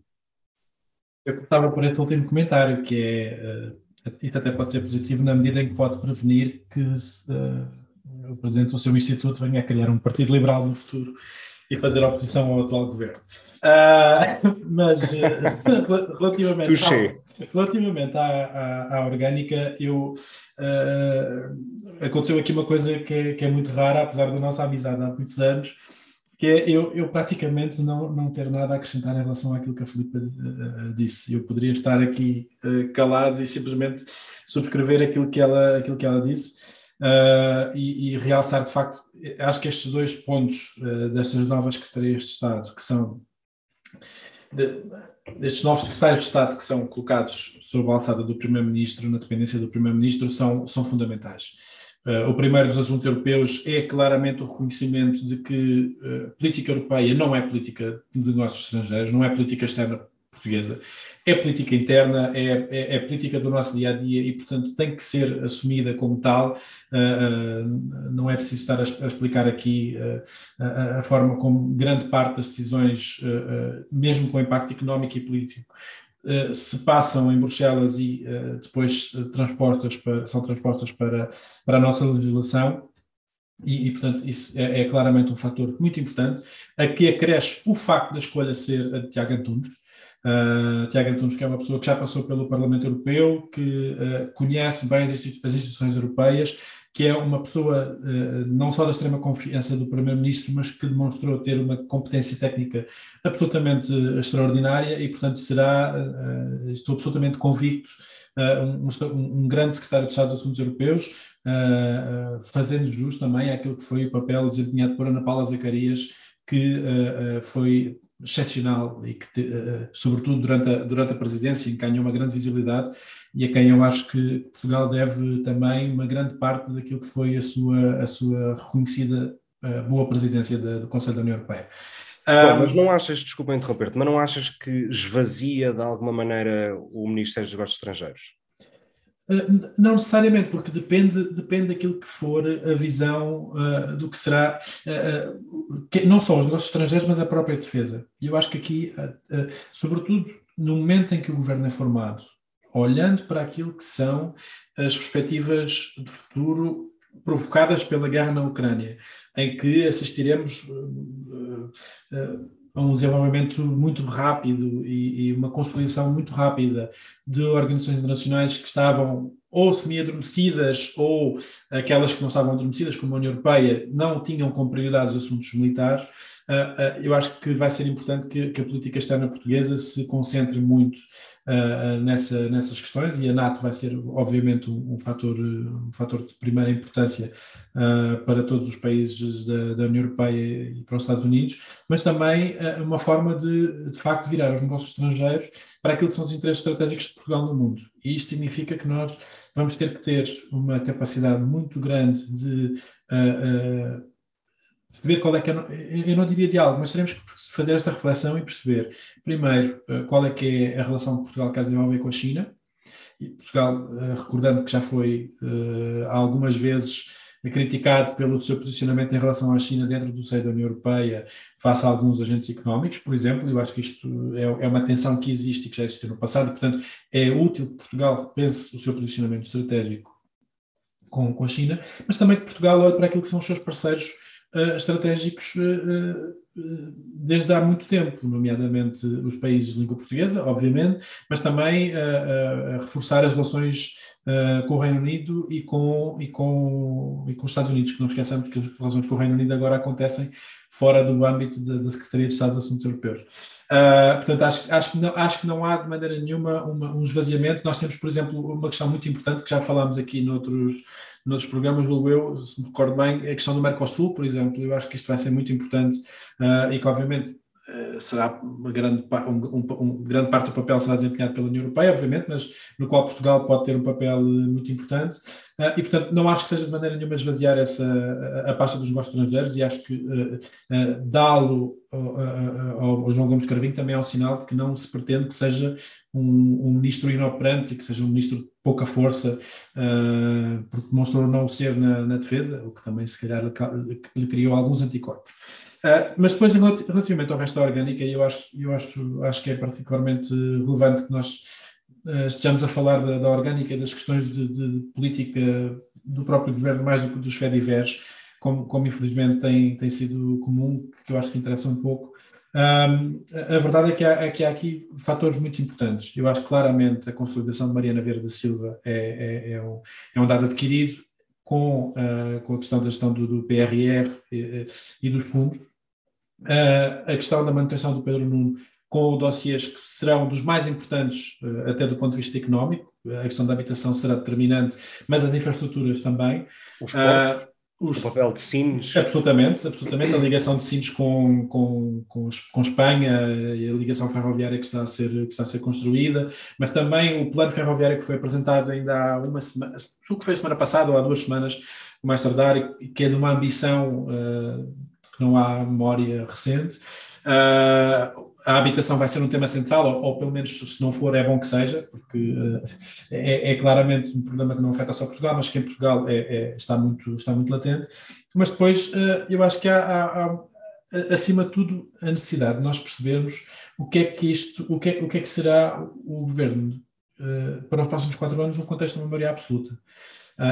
Eu gostava por esse último comentário, que é, isto até pode ser positivo na medida em que pode prevenir que se, o Presidente do seu Instituto venha a criar um Partido Liberal no futuro e fazer oposição ao atual governo. Uh, mas uh, relativamente, ao, relativamente à, à, à, orgânica, eu, uh, aconteceu aqui uma coisa que é, que é, muito rara, apesar da nossa amizade há muitos anos, que é eu, eu praticamente não, não ter nada a acrescentar em relação àquilo que a Filipe disse. Eu poderia estar aqui calado e simplesmente subscrever aquilo que ela, aquilo que ela disse uh, e, e, realçar de facto, acho que estes dois pontos uh, destas novas secretarias de Estado, que são de, destes novos secretários de Estado que são colocados sob a alçada do Primeiro-Ministro, na dependência do Primeiro-Ministro, são, são fundamentais. Uh, o primeiro dos assuntos europeus é claramente o reconhecimento de que uh, política europeia não é política de negócios estrangeiros, não é política externa portuguesa. É política interna, é, é, é, política do nosso dia a dia e, portanto, tem que ser assumida como tal. Uh, não é preciso estar a, a explicar aqui uh, a, a, forma como grande parte das decisões, mesmo com impacto económico e político, se passam em Bruxelas e depois transportas para, são transpostas para, para a nossa legislação. E, e, portanto, isso é, é, claramente um fator muito importante. Aqui acresce o facto da escolha ser a de Tiago Antunes, Uh, Tiago Antunes, que é uma pessoa que já passou pelo Parlamento Europeu, que uh, conhece bem as, institu as, instituições europeias, que é uma pessoa uh, não só da extrema confiança do Primeiro-Ministro, mas que demonstrou ter uma competência técnica absolutamente extraordinária e, portanto, será, estou absolutamente convicto, um, um, grande secretário de Estado dos Assuntos Europeus, fazendo jus também àquilo que foi o papel desempenhado por Ana Paula Zacarias, que foi excepcional e que, uh, sobretudo durante a, durante a presidência, ganhou uma grande visibilidade e a quem eu acho que Portugal deve também uma grande parte daquilo que foi a sua, a sua reconhecida uh, boa presidência do Conselho da União Europeia. Bom, mas não achas, desculpa interromper-te, mas não achas que esvazia de alguma maneira o Ministério dos Negócios Estrangeiros? Uh, não necessariamente, porque depende, depende daquilo que for a visão uh, do que será, uh, que, não só os negócios estrangeiros, mas a própria defesa. E eu acho que aqui, sobretudo no momento em que o governo é formado, olhando para aquilo que são as perspectivas de futuro provocadas pela guerra na Ucrânia, em que assistiremos a um desenvolvimento muito rápido e, e, uma consolidação muito rápida de organizações internacionais que estavam ou semi-adormecidas ou aquelas que não estavam adormecidas, como a União Europeia, não tinham como prioridade os assuntos militares, eu acho que vai ser importante que, que, a política externa portuguesa se concentre muito uh, nessa, nessas questões e a NATO vai ser, obviamente, um, um fator, um fator de primeira importância uh, para todos os países da, da, União Europeia e para os Estados Unidos, mas também uh, uma forma de, de facto, virar os negócios estrangeiros para aquilo que são os interesses estratégicos de Portugal no mundo. E isto significa que nós vamos ter que ter uma capacidade muito grande de ver qual é que é, eu não diria diálogo, mas teremos que fazer esta reflexão e perceber, primeiro, eh, qual é que é a relação que Portugal quer desenvolver com a China, e Portugal, eh, recordando que já foi uh, algumas vezes criticado pelo seu posicionamento em relação à China dentro do seio da União Europeia, face a alguns agentes económicos, por exemplo, eu acho que isto é, é uma tensão que existe e que já existiu no passado, portanto, é útil que Portugal repense o seu posicionamento estratégico com, com a China, mas também que Portugal olhe para aquilo que são os seus parceiros uh, estratégicos uh, desde há muito tempo, nomeadamente os países de língua portuguesa, obviamente, mas também a reforçar as relações com o Reino Unido e com, e, com, e com os Estados Unidos, que não esqueçamos que as relações com o Reino Unido agora acontecem fora do âmbito da, da Secretaria de Estado dos Assuntos Europeus. Uh, portanto, acho, acho, que não, acho que não há de maneira nenhuma uma, um esvaziamento. Nós temos, por exemplo, uma questão muito importante que já falámos aqui noutros, noutros programas, julgo eu, se me recordo bem, a questão do Mercosul, por exemplo. Eu acho que isto vai ser muito importante uh, e que, obviamente, será uma grande, um, um, grande parte do papel será desempenhado pela União Europeia, obviamente, mas no qual Portugal pode ter um papel muito importante. Uh, e, portanto, não acho que seja de maneira nenhuma esvaziar essa, a, a pasta dos negócios estrangeiros e acho que uh, uh, dá-lo ao, ao, João Gomes Carvinho também é um sinal de que não se pretende que seja um, um ministro inoperante e que seja um ministro de pouca força, porque demonstrou não ser na, na, defesa, o que também se calhar lhe criou alguns anticorpos. Uh, mas depois, relativamente ao resto da orgânica, eu acho, eu acho, acho que é particularmente relevante que nós uh, estejamos a falar da, da orgânica e das questões de, de, política do próprio governo, mais do que dos FEDIVERs, como, como infelizmente tem, tem sido comum, que eu acho que interessa um pouco. Um, a verdade é que, há, é que há aqui fatores muito importantes. Eu acho claramente a consolidação de Mariana Verde da Silva é, é, é, um, é um dado adquirido com, uh, com a questão da gestão do, do PRR e, e dos fundos. Uh, a questão da manutenção do Pedro Nuno com dossiês que serão dos mais importantes, uh, até do ponto de vista económico. A questão da habitação será determinante, mas as infraestruturas também. Os portos. Os, o papel de Sines. Absolutamente, absolutamente. A ligação de Sines com, com, com, com, Espanha e a ligação ferroviária que está, a ser, que está a ser construída, mas também o plano ferroviário que foi apresentado ainda há uma semana, o que foi a semana passada ou há duas semanas, o mais tardar, que é de uma ambição uh, que não há memória recente. Uh, a habitação vai ser um tema central, ou, ou, pelo menos se não for, é bom que seja, porque uh, é, é, claramente um problema que não afeta só Portugal, mas que em Portugal é, é, está, muito, está muito latente. Mas depois uh, eu acho que há, há, há, acima de tudo, a necessidade de nós percebermos o que é que isto, o que é, o que, é que será o governo uh, para os próximos quatro anos no contexto de maioria absoluta.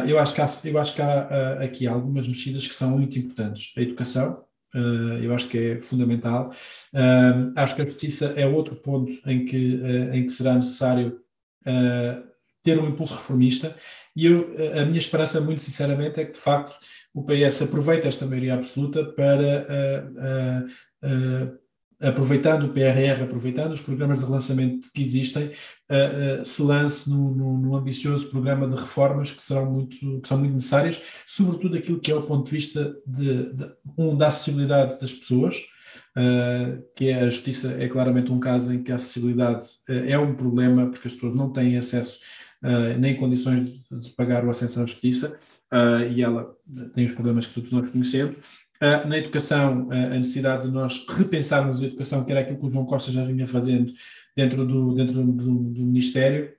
eu acho que, há, eu acho que há aqui algumas mexidas que são muito importantes. A educação, eu acho que é fundamental. Uh, acho que a justiça é outro ponto em que, uh, em que será necessário ter um impulso reformista e eu, a minha esperança, muito sinceramente, é que de facto o PS aproveite esta maioria absoluta para aproveitando o PRR, aproveitando os programas de relançamento que existem, uh, uh, se lance num, ambicioso programa de reformas que serão muito, que são muito necessárias, sobretudo aquilo que é o ponto de vista de, de um, da acessibilidade das pessoas, uh, que é a justiça é claramente um caso em que a acessibilidade é um problema, porque as pessoas não têm acesso nem condições de, de, pagar o acesso à justiça, e ela tem os problemas que todos nós conhecemos, na educação, uh, a necessidade de nós repensarmos a educação, que era aquilo que o João Costa já vinha fazendo dentro do, dentro do, do Ministério,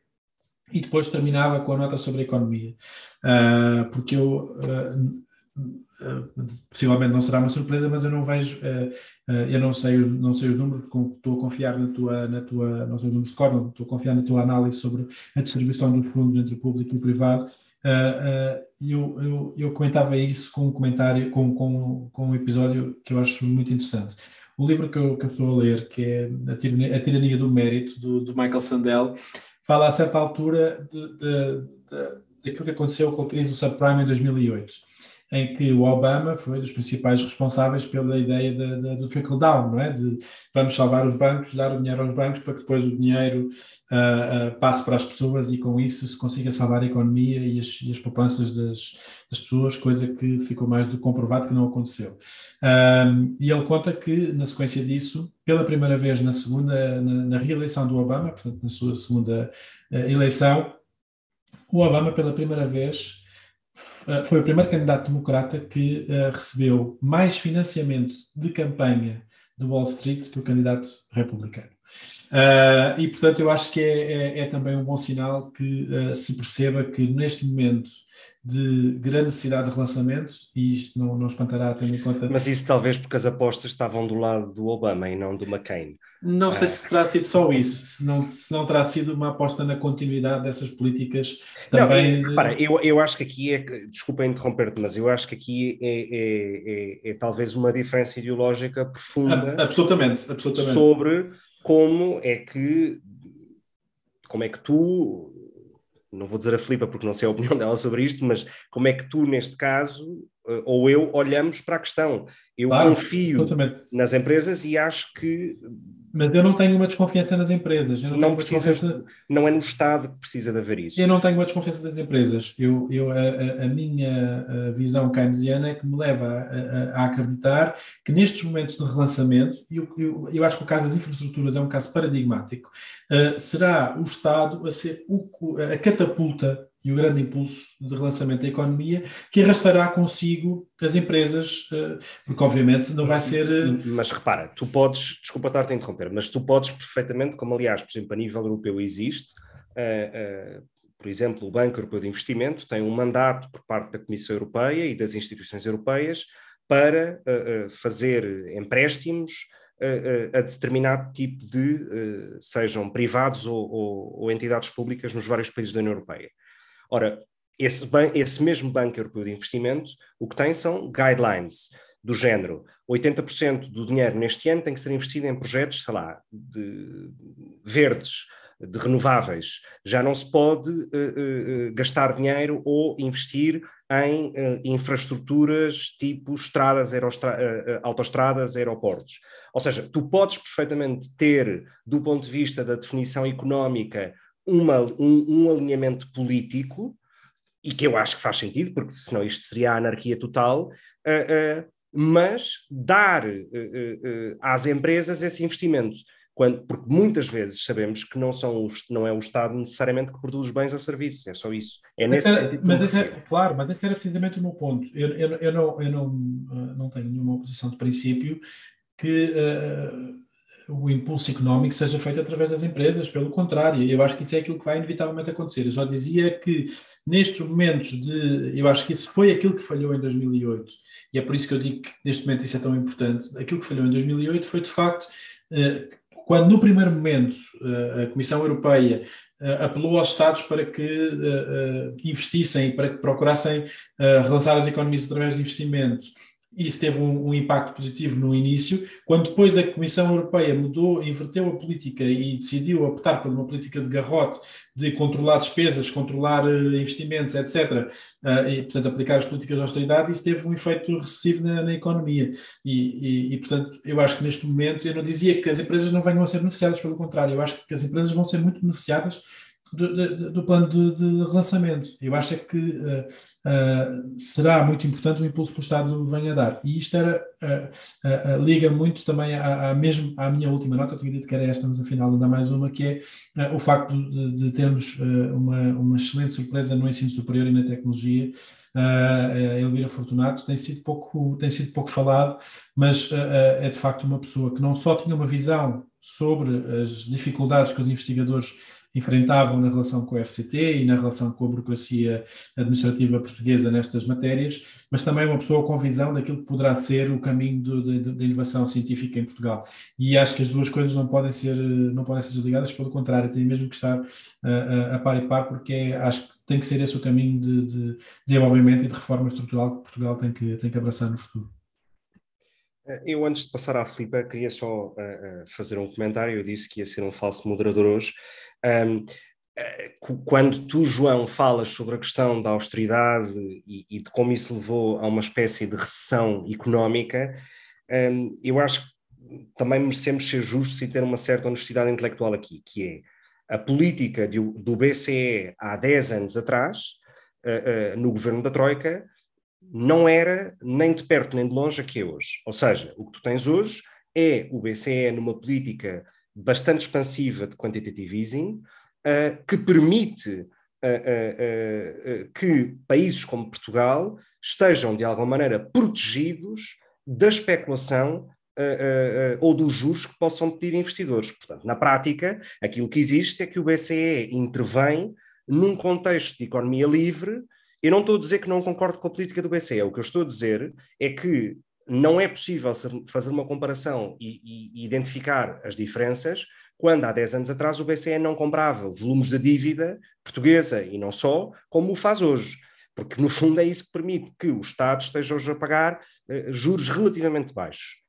e depois terminava com a nota sobre a economia, uh, porque eu possivelmente não será uma surpresa, mas eu não vejo, eu não sei, não sei os números, estou a confiar na tua, na tua, não sei os números de cor, estou a confiar na tua análise sobre a distribuição dos fundos entre o público e o privado. Eu, eu, eu comentava isso com um comentário, com, com, com um episódio que eu acho muito interessante. O livro que eu, que eu estou a ler, que é A Tirania, a Tirania do Mérito, do, do, Michael Sandel, fala a certa altura de, de, de, daquilo que aconteceu com a crise do subprime em 2008 em que o Obama foi dos principais responsáveis pela ideia de, de, do trickle down, não é? De vamos salvar os bancos, dar o dinheiro aos bancos para que depois o dinheiro uh, uh, passe para as pessoas e com isso se consiga salvar a economia e as, e as poupanças das, das, pessoas, coisa que ficou mais do comprovado que não aconteceu. Um, e ele conta que, na sequência disso, pela primeira vez na segunda, na, na reeleição do Obama, portanto, na sua segunda uh, eleição, o Obama, pela primeira vez, foi o primeiro candidato democrata que uh, recebeu mais financiamento de campanha do Wall Street que o candidato republicano. Uh, e, portanto, eu acho que é, é, é também um bom sinal que uh, se perceba que neste momento de grande necessidade de relançamento, e isto não, não espantará tendo em conta. Mas isso talvez porque as apostas estavam do lado do Obama e não do McCain. Não sei ah. se terá sido só isso, se não, se não terá sido uma aposta na continuidade dessas políticas também. Não, repara, eu, eu acho que aqui é, desculpa interromper-te, mas eu acho que aqui é, é, é, é talvez uma diferença ideológica profunda. A, absolutamente, absolutamente. Sobre como é que como é que tu não vou dizer a Filipa porque não sei a opinião dela sobre isto, mas como é que tu, neste caso, eh, ou eu, olhamos para a questão? Eu claro, confio nas empresas e acho que mas eu não tenho uma desconfiança nas empresas. não, precisa, não é no Estado que precisa de haver isso. Eu não tenho uma desconfiança das empresas. Eu, eu, a, a minha a visão keynesiana é que me leva a, a, acreditar que nestes momentos de relançamento, e eu, eu, eu, acho que o caso das infraestruturas é um caso paradigmático, uh, será o Estado a ser o, a catapulta e o grande impulso de relançamento da economia que arrastará consigo as empresas, eh, porque obviamente não vai ser. Eh, mas repara, tu podes, desculpa estar-te a interromper, mas tu podes perfeitamente, como aliás, por exemplo, a nível europeu existe, uh, uh, por exemplo, o Banco Europeu de Investimento tem um mandato por parte da Comissão Europeia e das instituições europeias para uh, fazer empréstimos a, determinado tipo de, sejam privados ou, ou, ou entidades públicas nos vários países da União Europeia. Ora, esse, esse mesmo Banco Europeu de Investimento, o que tem são guidelines do género 80% do dinheiro neste ano tem que ser investido em projetos, sei lá, de verdes, de renováveis. Já não se pode uh, uh, gastar dinheiro ou investir em uh, infraestruturas tipo estradas, autoestradas, aeroportos. Ou seja, tu podes perfeitamente ter, do ponto de vista da definição económica, uma, um, um, alinhamento político, e que eu acho que faz sentido, porque senão isto seria a anarquia total, uh, uh, mas dar uh, às empresas esse investimento. Quando, porque muitas vezes sabemos que não, são os, não é o Estado necessariamente que produz bens ou serviços, é só isso. É nesse mas, sentido. Mas esse é, claro, mas esse era precisamente o meu ponto. Eu, eu, eu, não, eu não, não tenho nenhuma oposição de princípio que uh, o impulso económico seja feito através das empresas, pelo contrário, eu acho que isso é aquilo que vai inevitavelmente acontecer. Eu só dizia que nestes momentos de. Eu acho que isso foi aquilo que falhou em 2008, e é por isso que eu digo que neste momento isso é tão importante. Aquilo que falhou em 2008 foi de facto. Eh, quando no primeiro momento eh, a Comissão Europeia eh, apelou aos Estados para que investissem, para que procurassem relançar as economias através de investimento, isso teve um, um, impacto positivo no início. Quando depois a Comissão Europeia mudou, inverteu a política e decidiu optar por uma política de garrote, de controlar despesas, controlar uh, investimentos, etc., eh, e, portanto, aplicar as políticas de austeridade, isso teve um efeito recessivo na, na economia. E, e, e, portanto, eu acho que neste momento, eu não dizia que as empresas não venham a ser beneficiadas, pelo contrário, eu acho que as empresas vão ser muito beneficiadas do, do, plano de, de, relançamento. Eu acho é que uh, uh, será muito importante o impulso que o Estado venha a dar. E isto era, uh, liga muito também à, à, mesmo, à minha última nota, eu tinha dito que era esta, mas afinal ainda mais uma, que é o facto de, de termos uma, uma excelente surpresa no ensino superior e na tecnologia. Uh, Elvira Fortunato tem sido pouco tem sido pouco falado, mas é de facto uma pessoa que não só tinha uma visão sobre as dificuldades que os investigadores enfrentavam na relação com o FCT e na relação com a burocracia administrativa portuguesa nestas matérias, mas também uma pessoa com visão daquilo que poderá ser o caminho da inovação científica em Portugal. E acho que as duas coisas não podem ser, não podem ser desligadas, pelo contrário, têm mesmo que estar uh, a par e par, porque é, acho que tem que ser esse o caminho de, de desenvolvimento e de reforma estrutural que Portugal tem que, tem que abraçar no futuro. Eh, eu, antes de passar à Filipa, queria só uh, fazer um comentário. Eu disse que ia ser um falso moderador hoje. Um, quando tu, João, falas sobre a questão da austeridade e, e, de como isso levou a uma espécie de recessão económica, um, eu acho que também merecemos ser justos e ter uma certa honestidade intelectual aqui, que é a política de, do BCE há 10 anos atrás, uh, uh, no governo da Troika, não era nem de perto nem de longe a que é hoje. Ou seja, o que tu tens hoje é o BCE numa política bastante expansiva de quantitative easing, uh, que permite que países como Portugal estejam, de alguma maneira, protegidos da especulação uh, uh, ou dos juros que possam pedir investidores. Portanto, na prática, aquilo que existe é que o BCE intervém num contexto de economia livre. Eu não estou a dizer que não concordo com a política do BCE, o que eu estou a dizer é que não é possível fazer uma comparação e, e, identificar as diferenças quando há 10 anos atrás o BCE não comprava volumes de dívida portuguesa e não só, como o faz hoje. Porque, no fundo, é isso que permite que o Estado esteja hoje a pagar uh, juros relativamente baixos.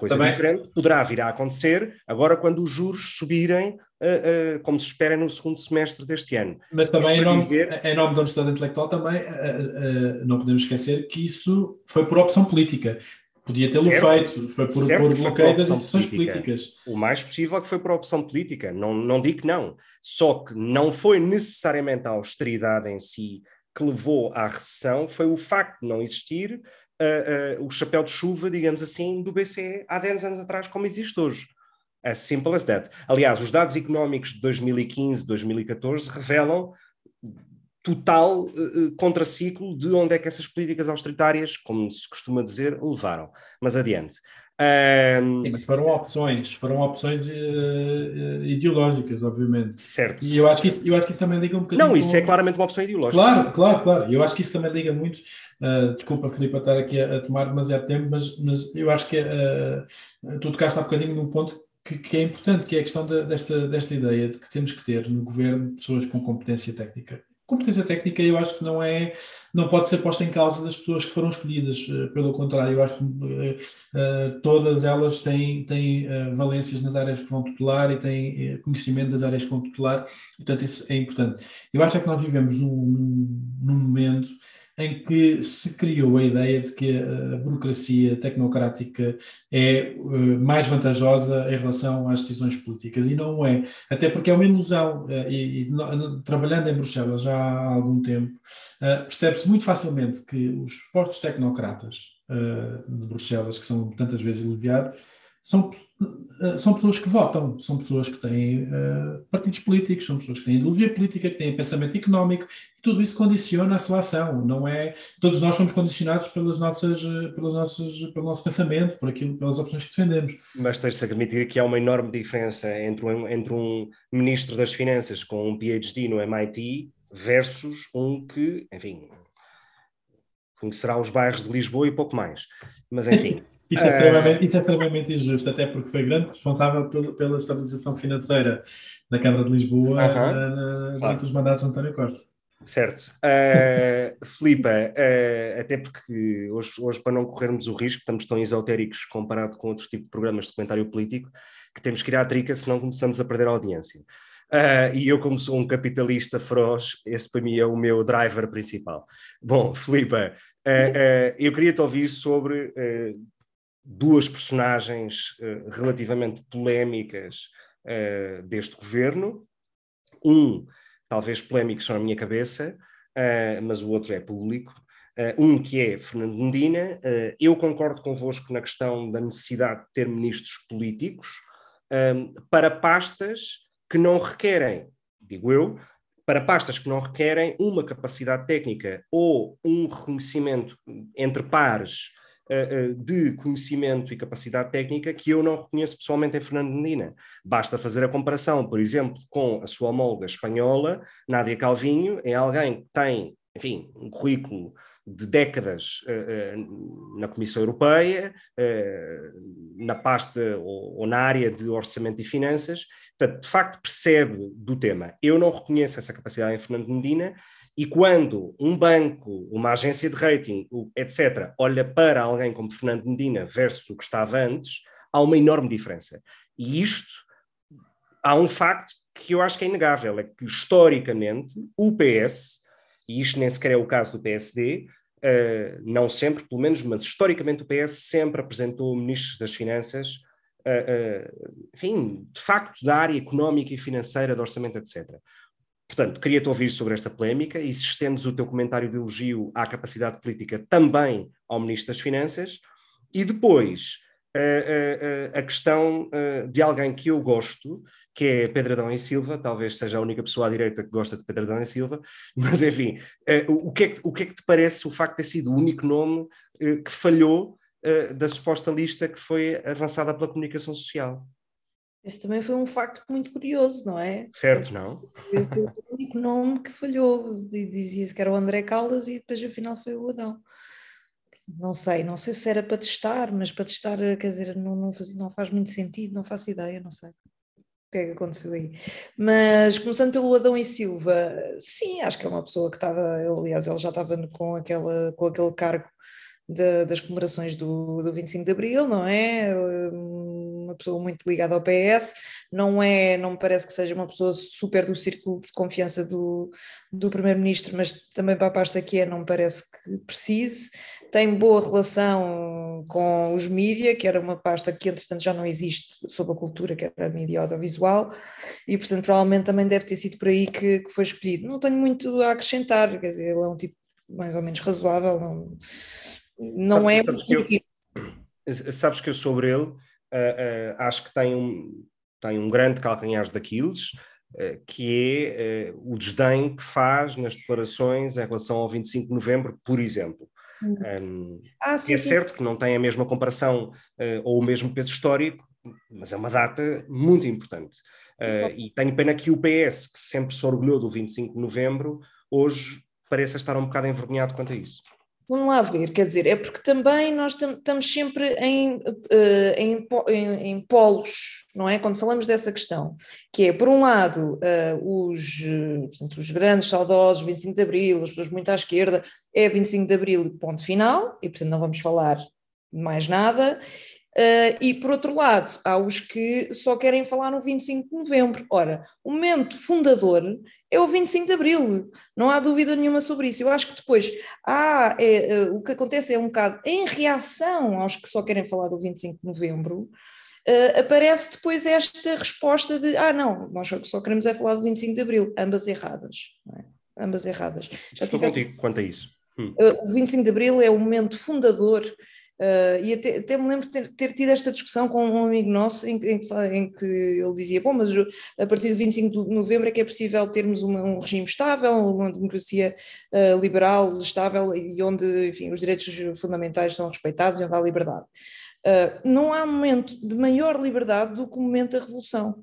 Coisa Também... diferente poderá vir a acontecer agora quando os juros subirem, uh, uh, como se espera no segundo semestre deste ano. Mas também, em nome, dizer... em nome da honestidade intelectual, também uh, não podemos esquecer que isso foi por opção política. Podia tê-lo feito, foi por, por bloqueio das opções políticas. O mais possível é que foi por opção política, não, não digo que não. Só que não foi necessariamente a austeridade em si que levou à recessão, foi o facto de não existir uh, uh, o chapéu de chuva, digamos assim, do BCE há 10 anos atrás, como existe hoje. As simple as that. Aliás, os dados económicos de 2015, 2014 revelam total uh, contraciclo de onde é que essas políticas austeritárias, como se costuma dizer, levaram. Mas adiante. Um... Sim, mas foram opções, foram opções uh, ideológicas, obviamente. Certo. E eu acho que isso, eu acho que isso também liga um bocadinho. Não, isso com... é claramente uma opção ideológica. Claro, claro, claro. Eu acho que isso também liga muito. Uh, desculpa, Filipe, estar aqui a, a, tomar demasiado tempo, mas, mas eu acho que uh, tu tocaste há um bocadinho num ponto que, que, é importante, que é a questão de, desta, desta ideia de que temos que ter no governo pessoas com competência técnica competência técnica eu acho que não é, não pode ser posta em causa das pessoas que foram escolhidas, eh, pelo contrário, eu acho que uh, todas elas têm, têm uh, valências nas áreas que vão tutelar e têm uh, conhecimento das áreas que vão tutelar, portanto isso é importante. Eu acho é que nós vivemos num, num momento em que se criou a ideia de que a burocracia tecnocrática é uh, mais vantajosa em relação às decisões políticas, e não é. Até porque é uma ilusão, uh, e, e trabalhando em Bruxelas já há algum tempo, uh, percebe-se muito facilmente que os postos tecnocratas de Bruxelas, que são tantas vezes elogiados, são, eh, são pessoas que votam, são pessoas que têm uh, partidos políticos, são pessoas que têm ideologia política, que têm pensamento económico, e tudo isso condiciona a sua ação, não é? Todos nós somos condicionados pelas nossas, pelas nossas, pelo nosso pensamento, por aquilo, pelas opções que defendemos. Mas tens-se a admitir que há uma enorme diferença entre um, entre um ministro das Finanças com um PhD no MIT versus um que, enfim, conhecerá os bairros de Lisboa e pouco mais. Mas, enfim... Isso é, extremamente, isso é extremamente injusto, até porque foi grande responsável pela, pela estabilização financeira da Câmara de Lisboa uh -huh. uh, durante claro. os mandatos de António Costa. Certo. Uh, Filipa, uh, até porque hoje, hoje, para não corrermos o risco, estamos tão esotéricos comparado com outro tipo de programas de comentário político, que temos que ir à trica, senão começamos a perder a audiência. Uh, e eu, como sou um capitalista feroz, esse para mim é o meu driver principal. Bom, Filipa, eu queria te ouvir sobre duas personagens uh, relativamente polémicas uh, deste governo. Um, talvez polémico só na minha cabeça, uh, mas o outro é público. um que é Fernando Medina. eu concordo convosco na questão da necessidade de ter ministros políticos para pastas que não requerem, digo eu, para pastas que não requerem uma capacidade técnica ou um reconhecimento entre pares de conhecimento e capacidade técnica que eu não reconheço pessoalmente em Fernando Medina. Basta fazer a comparação, por exemplo, com a sua homóloga espanhola, Nádia Calvinho, é alguém que tem, enfim, um currículo de décadas uh, uh, na Comissão Europeia, uh, na pasta ou, ou, na área de orçamento e finanças, portanto, de facto percebe do tema. Eu não reconheço essa capacidade em Fernando Medina, e quando um banco, uma agência de rating, etc., olha para alguém como Fernando Medina versus o que estava antes, há uma enorme diferença. E isto, há um facto que eu acho que é inegável, é que historicamente o PS, e isto nem sequer é o caso do PSD, Uh, não sempre, pelo menos, mas historicamente o PS sempre apresentou ministros das Finanças, uh, uh, enfim, de facto, da área económica e financeira, do orçamento, etc. Portanto, queria-te ouvir sobre esta polémica e se estendes o teu comentário de elogio à capacidade política também ao Ministro das Finanças, e depois a, a, a questão de alguém que eu gosto, que é Pedro Adão e Silva, talvez seja a única pessoa à direita que gosta de Pedro Adão e Silva, mas enfim, o que, é que, o que é que te parece o facto de ter sido o único nome que falhou da suposta lista que foi avançada pela comunicação social? Esse também foi um facto muito curioso, não é? Certo, não? Foi o único nome que falhou. Dizia-se que era o André Caldas e depois afinal foi o Adão. Não sei, não sei se era para testar, mas para testar, quer dizer, não, não, faz, não faz muito sentido, não faço ideia, não sei o que é que aconteceu aí. Mas começando pelo Adão e Silva, sim, acho que é uma pessoa que estava, aliás, ele já estava com, aquela, com aquele cargo de, das comemorações do, do 25 de Abril, não é? Uma pessoa muito ligada ao PS, não é, não me parece que seja uma pessoa super do círculo de confiança do, do Primeiro-Ministro, mas também para a pasta que é, não me parece que precise. Tem boa relação com os mídia, que era uma pasta que entretanto já não existe sobre a cultura, que era a mídia audiovisual, e portanto provavelmente também deve ter sido por aí que, que foi escolhido. Não tenho muito a acrescentar, quer dizer, ele é um tipo mais ou menos razoável, não, não sabes, é... Sabes que, eu, sabes que eu sobre ele uh, uh, acho que tem um, tem um grande calcanhar de Aquiles, uh, que é o desdém que faz nas declarações em relação ao 25 de novembro, por exemplo. Um, uhum. ah, sim, é sim. certo que não tem a mesma comparação ou o mesmo peso histórico, mas é uma data muito importante. e tenho pena que o PS, que sempre se orgulhou do 25 de novembro, hoje pareça estar um bocado envergonhado quanto a isso. Vamos lá ver, quer dizer, é porque também nós estamos sempre em, uh, em, em, polos, não é? Quando falamos dessa questão, que é, por um lado, uh, os, portanto, os grandes saudosos, 25 de Abril, as pessoas muito à esquerda, é 25 de Abril, ponto final, e portanto não vamos falar mais nada, Uh, e por outro lado, há os que só querem falar no 25 de novembro. Ora, o momento fundador é o 25 de abril, não há dúvida nenhuma sobre isso. Eu acho que depois ah, é, uh, o que acontece é um bocado em reação aos que só querem falar do 25 de novembro. Uh, aparece depois esta resposta de ah, não, nós só queremos é falar do 25 de abril, ambas erradas. É? Ambas erradas. Estou tive... contigo quanto a isso. Hum. o 25 de abril é o momento fundador Uh, e até, até, me lembro de ter, ter, tido esta discussão com um amigo nosso em, em, em, que ele dizia: Bom, mas a partir de 25 de novembro é que é possível termos uma, um regime estável, uma democracia uh, liberal estável e onde enfim, os direitos fundamentais são respeitados e onde há liberdade. Uh, não há momento de maior liberdade do que o momento da Revolução.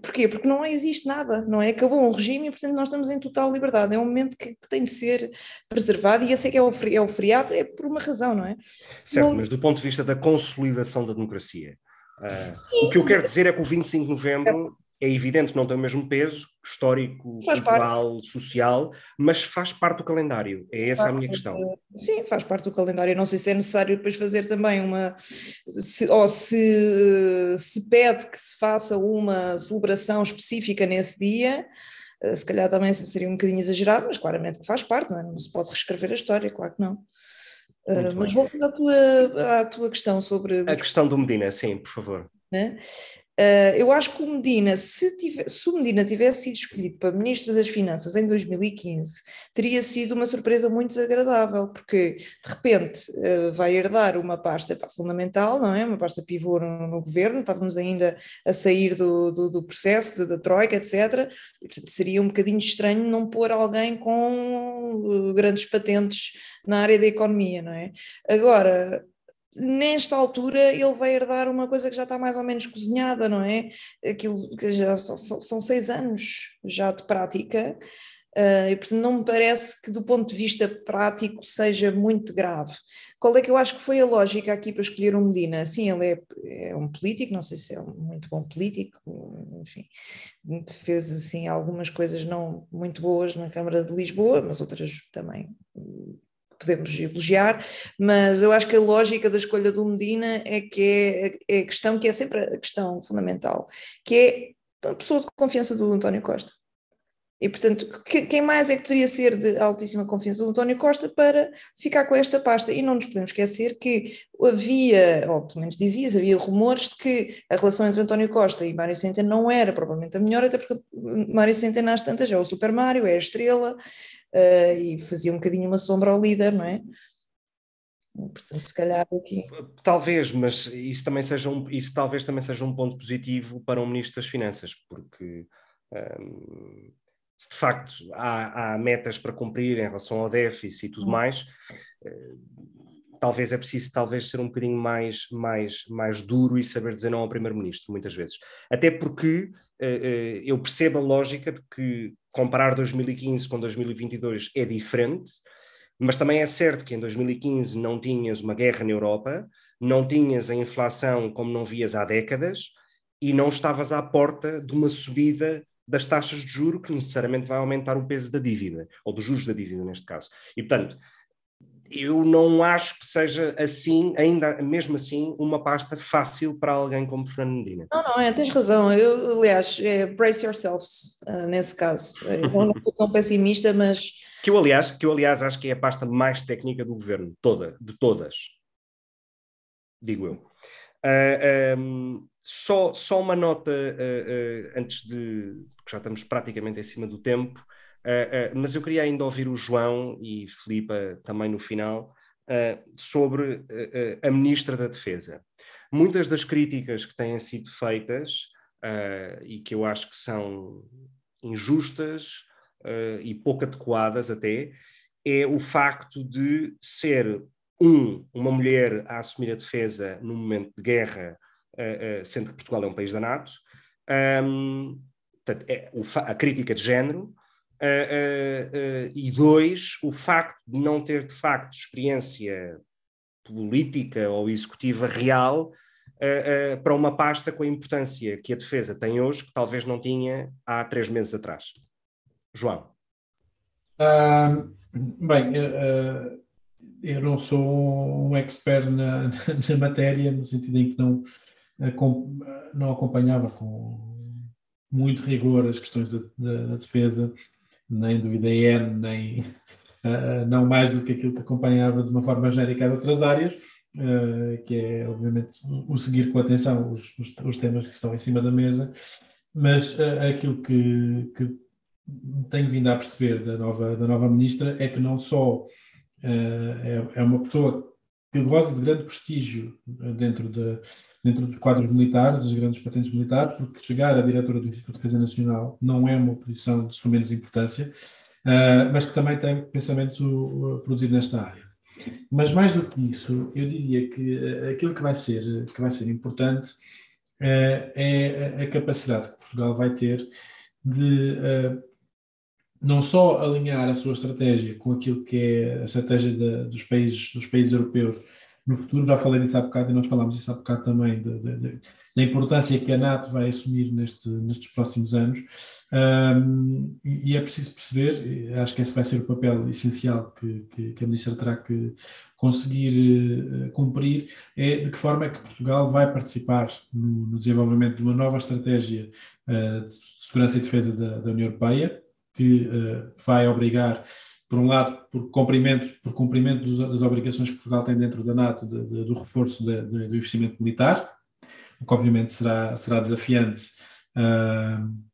Porquê? Porque não existe nada, não é? Acabou um regime e, portanto, nós estamos em total liberdade. É um momento que, que tem de ser preservado e esse é que é o, é o feriado, é por uma razão, não é? Certo, não... mas do ponto de vista da consolidação da democracia, uh, o que eu quero dizer é que o 25 de novembro é evidente que não tem o mesmo peso histórico, faz cultural, parte. social, mas faz parte do calendário. É essa faz a minha questão. sim, faz parte do calendário. Não sei se é necessário depois fazer também uma. Se, ou se se pede que se faça uma celebração específica nesse dia. Eh, se calhar também seria um bocadinho exagerado, mas claramente faz parte, não é? Não se pode reescrever a história, claro que não. Uh, mas voltando à tua, à tua questão sobre. A questão do Medina, sim, por favor. Né? Uh, eu acho que o Medina, se, tive, se, o Medina tivesse sido escolhido para Ministro das Finanças em 2015, teria sido uma surpresa muito desagradável, porque de repente uh, vai herdar uma pasta pá, fundamental, não é? Uma pasta pivô no, no, governo, estávamos ainda a sair do, do, do processo, da Troika, etc. E, portanto, seria um bocadinho estranho não pôr alguém com uh, grandes patentes na área da economia, não é? Agora, nesta altura ele vai herdar uma coisa que já está mais ou menos cozinhada, não é? Aquilo que já são, seis anos já de prática, uh, e portanto não me parece que do ponto de vista prático seja muito grave. Qual é que eu acho que foi a lógica aqui para escolher o Medina? Sim, ele é, é um político, não sei se é um muito bom político, enfim, fez assim algumas coisas não muito boas na Câmara de Lisboa, mas outras também podemos elogiar, mas eu acho que a lógica da escolha do Medina é que é, é a questão que é sempre a questão fundamental, que é a pessoa de confiança do António Costa. E, portanto, quem mais é que poderia ser de altíssima confiança do António Costa para ficar com esta pasta? E não nos podemos esquecer que havia, ou pelo menos dizia havia rumores de que a relação entre António Costa e Mário Centeno não era provavelmente a melhor, até porque Mário Centeno às tantas é o Super Mário, é a estrela, uh, e fazia um bocadinho uma sombra ao líder, não é? Portanto, se calhar aqui. Talvez, mas isso também seja um, isso talvez também seja um ponto positivo para um Ministro das Finanças, porque um, se de facto há, há, metas para cumprir em relação ao déficit e tudo hum. mais, uh, talvez é preciso talvez ser um bocadinho mais, mais, mais duro e saber dizer não ao Primeiro-Ministro, muitas vezes. Até porque uh, uh, eu percebo a lógica de que comparar 2015 com 2022 é diferente, mas também é certo que em 2015 não tinhas uma guerra na Europa, não tinhas a inflação como não vias há décadas e não estavas à porta de uma subida das taxas de juro que necessariamente vai aumentar o peso da dívida, ou dos juros da dívida neste caso. E portanto, eu não acho que seja assim, ainda mesmo assim, uma pasta fácil para alguém como Fernando Medina. Não, não, é, tens razão. Eu, aliás, é, brace yourselves uh, nesse caso. Eu não sou tão pessimista, mas. Que eu, aliás, que eu, aliás, acho que é a pasta mais técnica do governo, toda, de todas. Digo eu. Uh, um, só, só uma nota uh, antes de. porque já estamos praticamente em cima do tempo. Uh, uh, mas eu queria ainda ouvir o João e Filipa também no final uh, sobre a Ministra da Defesa. Muitas das críticas que têm sido feitas e que eu acho que são injustas e pouco adequadas até, é o facto de ser um, uma mulher a assumir a defesa no momento de guerra, sendo que Portugal é um país da NATO, um, portanto, é, a crítica de género, Uh, uh, uh, e dois, o facto de não ter de facto experiência política ou executiva real para uma pasta com a importância que a defesa tem hoje, que talvez não tinha há três meses atrás. João. bem, eu não sou um expert na, na, matéria, no sentido em que não, não acompanhava com muito rigor as questões da, da, da defesa nem do IDN, nem uh, não mais do que aquilo que acompanhava de uma forma genérica de outras áreas, uh, que é obviamente o seguir com atenção os, os, os, temas que estão em cima da mesa, mas uh, aquilo que, que, tenho vindo a perceber da nova, da nova ministra é que não só é, é uma pessoa que goza de grande prestígio dentro, de, dentro dos quadros militares, das grandes patentes militares, porque chegar a diretora do Instituto de Defesa Nacional não é uma posição de sumenos importância, uh, mas que também tem pensamento produzido nesta área. Mas mais do que isso, eu diria que aquilo que vai ser, que vai ser importante é a capacidade que Portugal vai ter de não só alinhar a sua estratégia com aquilo que é a estratégia de, dos, países, dos países europeus no futuro, já falei disso há bocado e nós falámos isso há bocado também, de, de, da importância que a NATO vai assumir neste, nestes próximos anos, um, e é preciso perceber, acho que esse vai ser o papel essencial que, que, que a Ministra terá que conseguir uh, cumprir, é de que forma é que Portugal vai participar no, no desenvolvimento de uma nova estratégia uh, de segurança e defesa da, da União Europeia, que uh, vai obrigar, por um lado, por cumprimento, por cumprimento dos, das obrigações que Portugal tem dentro da NATO, de, de, do reforço de, do investimento militar, o que obviamente será, será desafiante uh,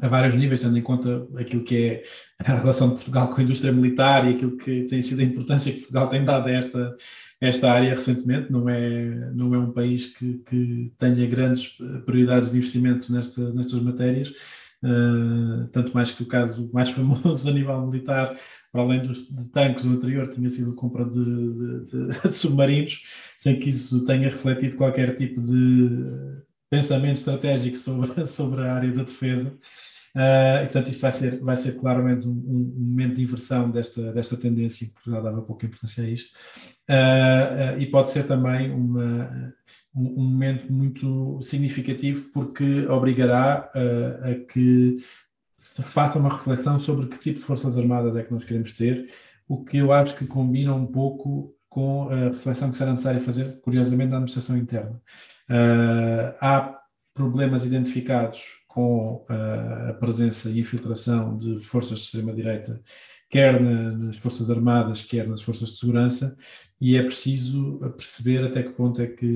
a vários níveis, tendo em conta aquilo que é a relação de Portugal com a indústria militar e aquilo que tem sido a importância que Portugal tem dado a esta, esta área recentemente. Não é, não é um país que, que tenha grandes prioridades de investimento nesta, nestas matérias uh, tanto mais que o caso mais famoso a nível militar, para além dos tanques, o anterior tinha sido compra de, de, de, submarinos, sem que isso tenha refletido qualquer tipo de pensamento estratégico sobre, sobre a área da defesa. Uh, e, portanto, isto vai ser, vai ser claramente um, um, momento de inversão desta, desta tendência, que já dava pouca importância a isto, e pode ser também uma, um, momento muito significativo, porque obrigará a que se faça uma reflexão sobre que tipo de Forças Armadas é que nós queremos ter, o que eu acho que combina um pouco com a reflexão que será necessária fazer, curiosamente, na administração interna. há problemas identificados com a presença e infiltração de forças de extrema-direita, quer nas Forças Armadas, quer nas Forças de Segurança, e é preciso perceber até que ponto é que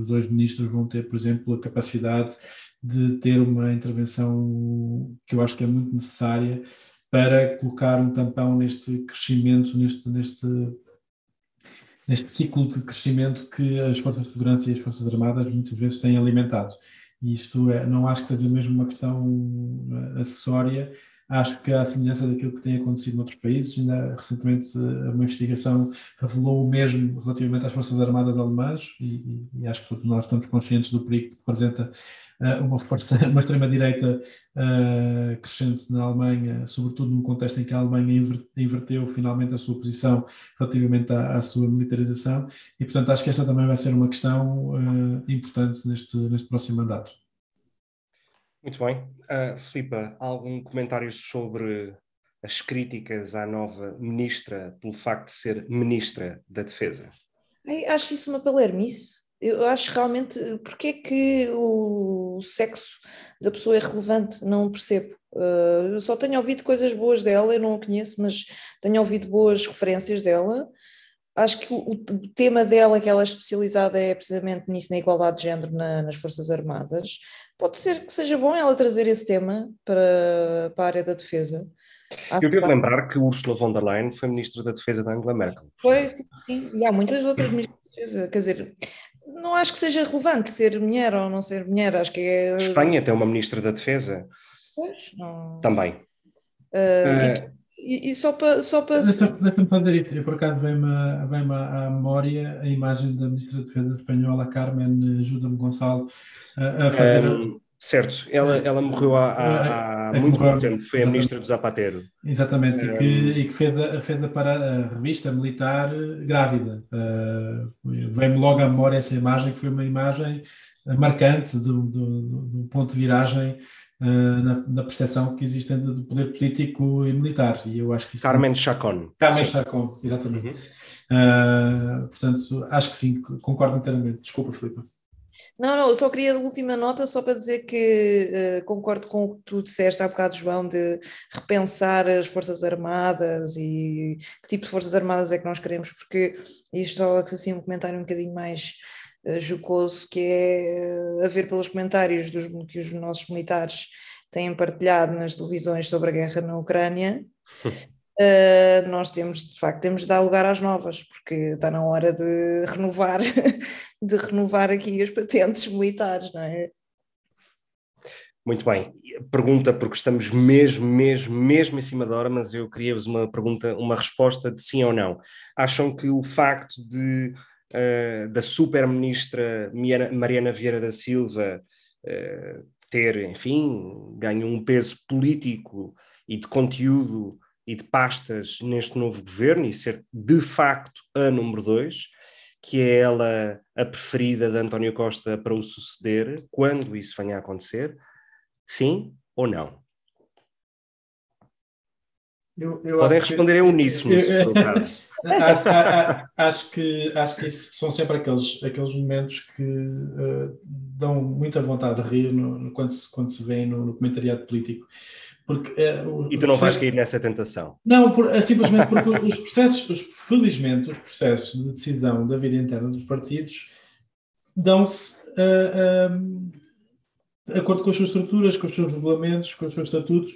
os dois ministros vão ter, por exemplo, a capacidade de ter uma intervenção que eu acho que é muito necessária para colocar um tampão neste crescimento, neste, neste, neste ciclo de crescimento que as Forças de Segurança e as Forças Armadas muitas vezes têm alimentado. E isto é, não acho que seja mesmo uma questão eh, acessória, acho que a semelhança daquilo que tem acontecido noutros países, ainda recentemente eh, uma investigação revelou o mesmo relativamente às Forças Armadas Alemãs, e, e acho que todos nós estamos conscientes do perigo que representa uh, uma força, uma extrema-direita uh, crescente na Alemanha, sobretudo num contexto em que a Alemanha inverteu finalmente a sua posição relativamente à, à sua militarização, e portanto acho que esta também vai ser uma questão uh, importante neste, neste próximo mandato. Muito bem. Uh, algum comentário sobre as críticas à nova ministra pelo facto de ser ministra da Defesa? acho que isso é uma palermice eu acho realmente, porque é que o sexo da pessoa é relevante? Não percebo. Uh, eu só tenho ouvido coisas boas dela, eu não a conheço, mas tenho ouvido boas referências dela. Acho que o, o tema dela, que ela é especializada, é precisamente nisso, na igualdade de género na, nas Forças Armadas. Pode ser que seja bom ela trazer esse tema para, para a área da defesa. Acho eu devo lembrar que Ursula von der Leyen foi ministra da Defesa da Angela Merkel. Foi, sim, sim. E há muitas outras ministras de defesa. Quer dizer, não acho que seja relevante ser mulher ou não ser mulher, acho que é... Espanha tem uma ministra da Defesa. Pois, não... Também. Uh, uh... E, e, só para... Só para... Deixa-me fazer isso, eu por acaso vem-me vem à memória a imagem da ministra da Defesa espanhola, Carmen Ajuda-me Gonçalo, a, a fazer... Um Certo, ela, ela morreu há, há, há é muito pouco tempo, foi a ministra do Zapatero. Exatamente, e que, e que fez, a, fez a, para, a revista militar grávida. Uh, Vem-me logo à memória essa imagem, que foi uma imagem marcante do, do, do ponto de viragem uh, na, na percepção que existe do poder político e militar. E eu acho que Carmen Chacon. Carmen sim. Chacon, exatamente. Uhum. Uh, portanto, acho que sim, concordo inteiramente. Desculpa, Filipe. Não, não, eu só queria a última nota só para dizer que uh, concordo com o que tu disseste há bocado, João, de repensar as Forças Armadas e que tipo de Forças Armadas é que nós queremos, porque isto só assim um comentário um bocadinho mais uh, jocoso, que é a ver pelos comentários dos, que os nossos militares têm partilhado nas televisões sobre a guerra na Ucrânia. Uh, nós temos, de facto, temos de dar lugar às novas, porque está na hora de renovar, de renovar aqui as patentes militares, não é? Muito bem. Pergunta, porque estamos mesmo, mesmo, mesmo em cima da hora, mas eu queria-vos uma pergunta, uma resposta de sim ou não. Acham que o facto de uh, da super-ministra Mariana Vieira da Silva uh, ter, enfim, ganho um peso político e de conteúdo e de pastas neste novo governo e ser de facto a número dois, que é ela a preferida de António Costa para o suceder, quando isso venha a acontecer, sim ou não? Eu, eu Podem responder que, em uníssono, se for caso. acho, acho, que, acho que são sempre aqueles, aqueles momentos que uh, dão muita vontade de rir no, no, quando, se, quando se vê no, no comentariado político. Porque, o, e tu não vais cair nessa tentação? Não, por, é simplesmente porque os processos, os, felizmente, os processos de decisão da vida interna dos partidos dão-se uh, uh, de acordo com as suas estruturas, com os seus regulamentos, com os seus estatutos.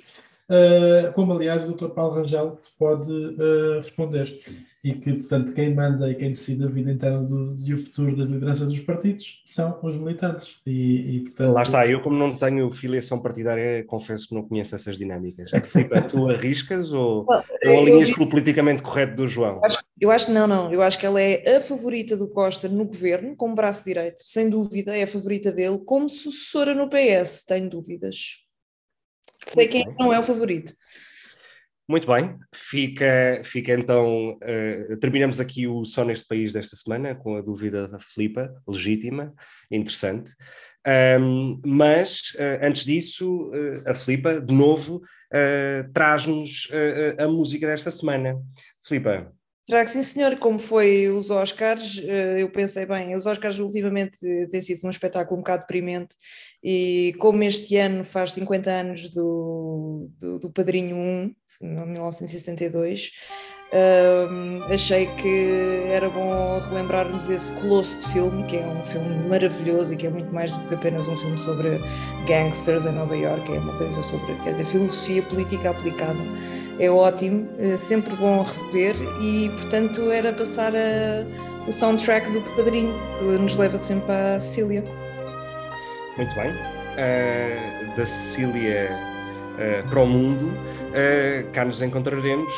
Uh, como aliás o Dr. Paulo Rangel te pode uh, responder. E que, portanto, quem manda e quem decide a vida interna do, e o futuro das lideranças dos partidos são os militantes. E, e, portanto... Lá está, eu como não tenho filiação partidária, confesso que não conheço essas dinâmicas. Filipe, tu arriscas ou, ou alinhas pelo politicamente correto do João? Eu acho, eu acho que não, não. Eu acho que ela é a favorita do Costa no governo, como braço direito, sem dúvida, é a favorita dele. Como sucessora no PS, tenho dúvidas. Sei quem não é o favorito. Muito bem, fica, fica então. Uh, terminamos aqui o Só neste País desta semana com a dúvida da Filipa, legítima, interessante. Um, mas uh, antes disso, uh, a Filipa, de novo, traz-nos a música desta semana. Filipa, Trago sim, senhor, como foi os Oscars, eh, eu pensei, bem, os Oscars ultimamente têm sido um espetáculo um bocado deprimente e como este ano faz 50 anos do, do, do Padrinho 1, em 1972, um, achei que era bom relembrarmos esse colosso de filme, que é um filme maravilhoso e que é muito mais do que apenas um filme sobre gangsters em Nova York, é uma coisa sobre, quer dizer, filosofia política aplicada é ótimo, é sempre bom rever e, portanto, era passar a, o soundtrack do Padrinho, que nos leva sempre à Cecília. Muito bem. Uh, da Cecília para o mundo, uh, cá nos encontraremos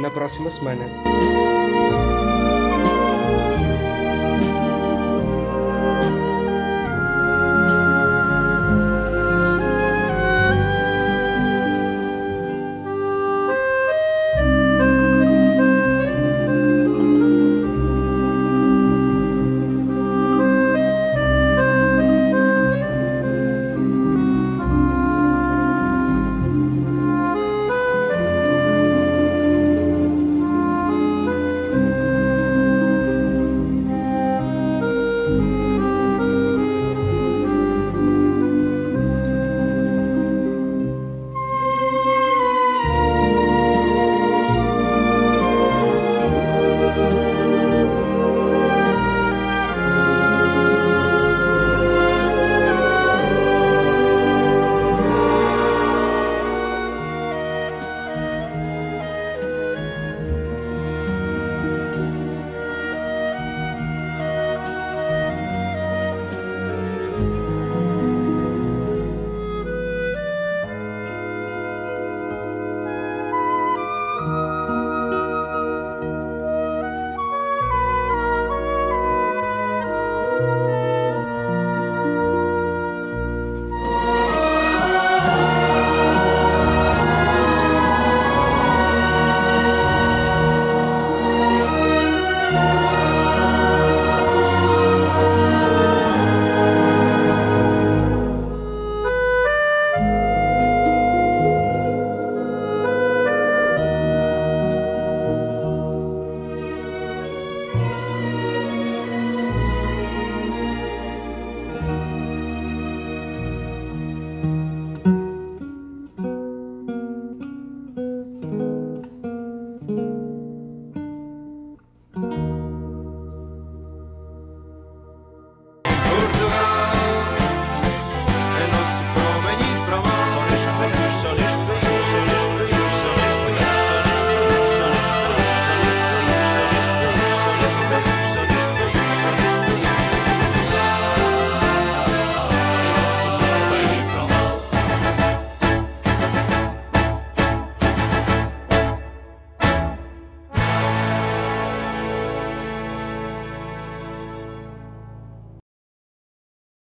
na próxima semana.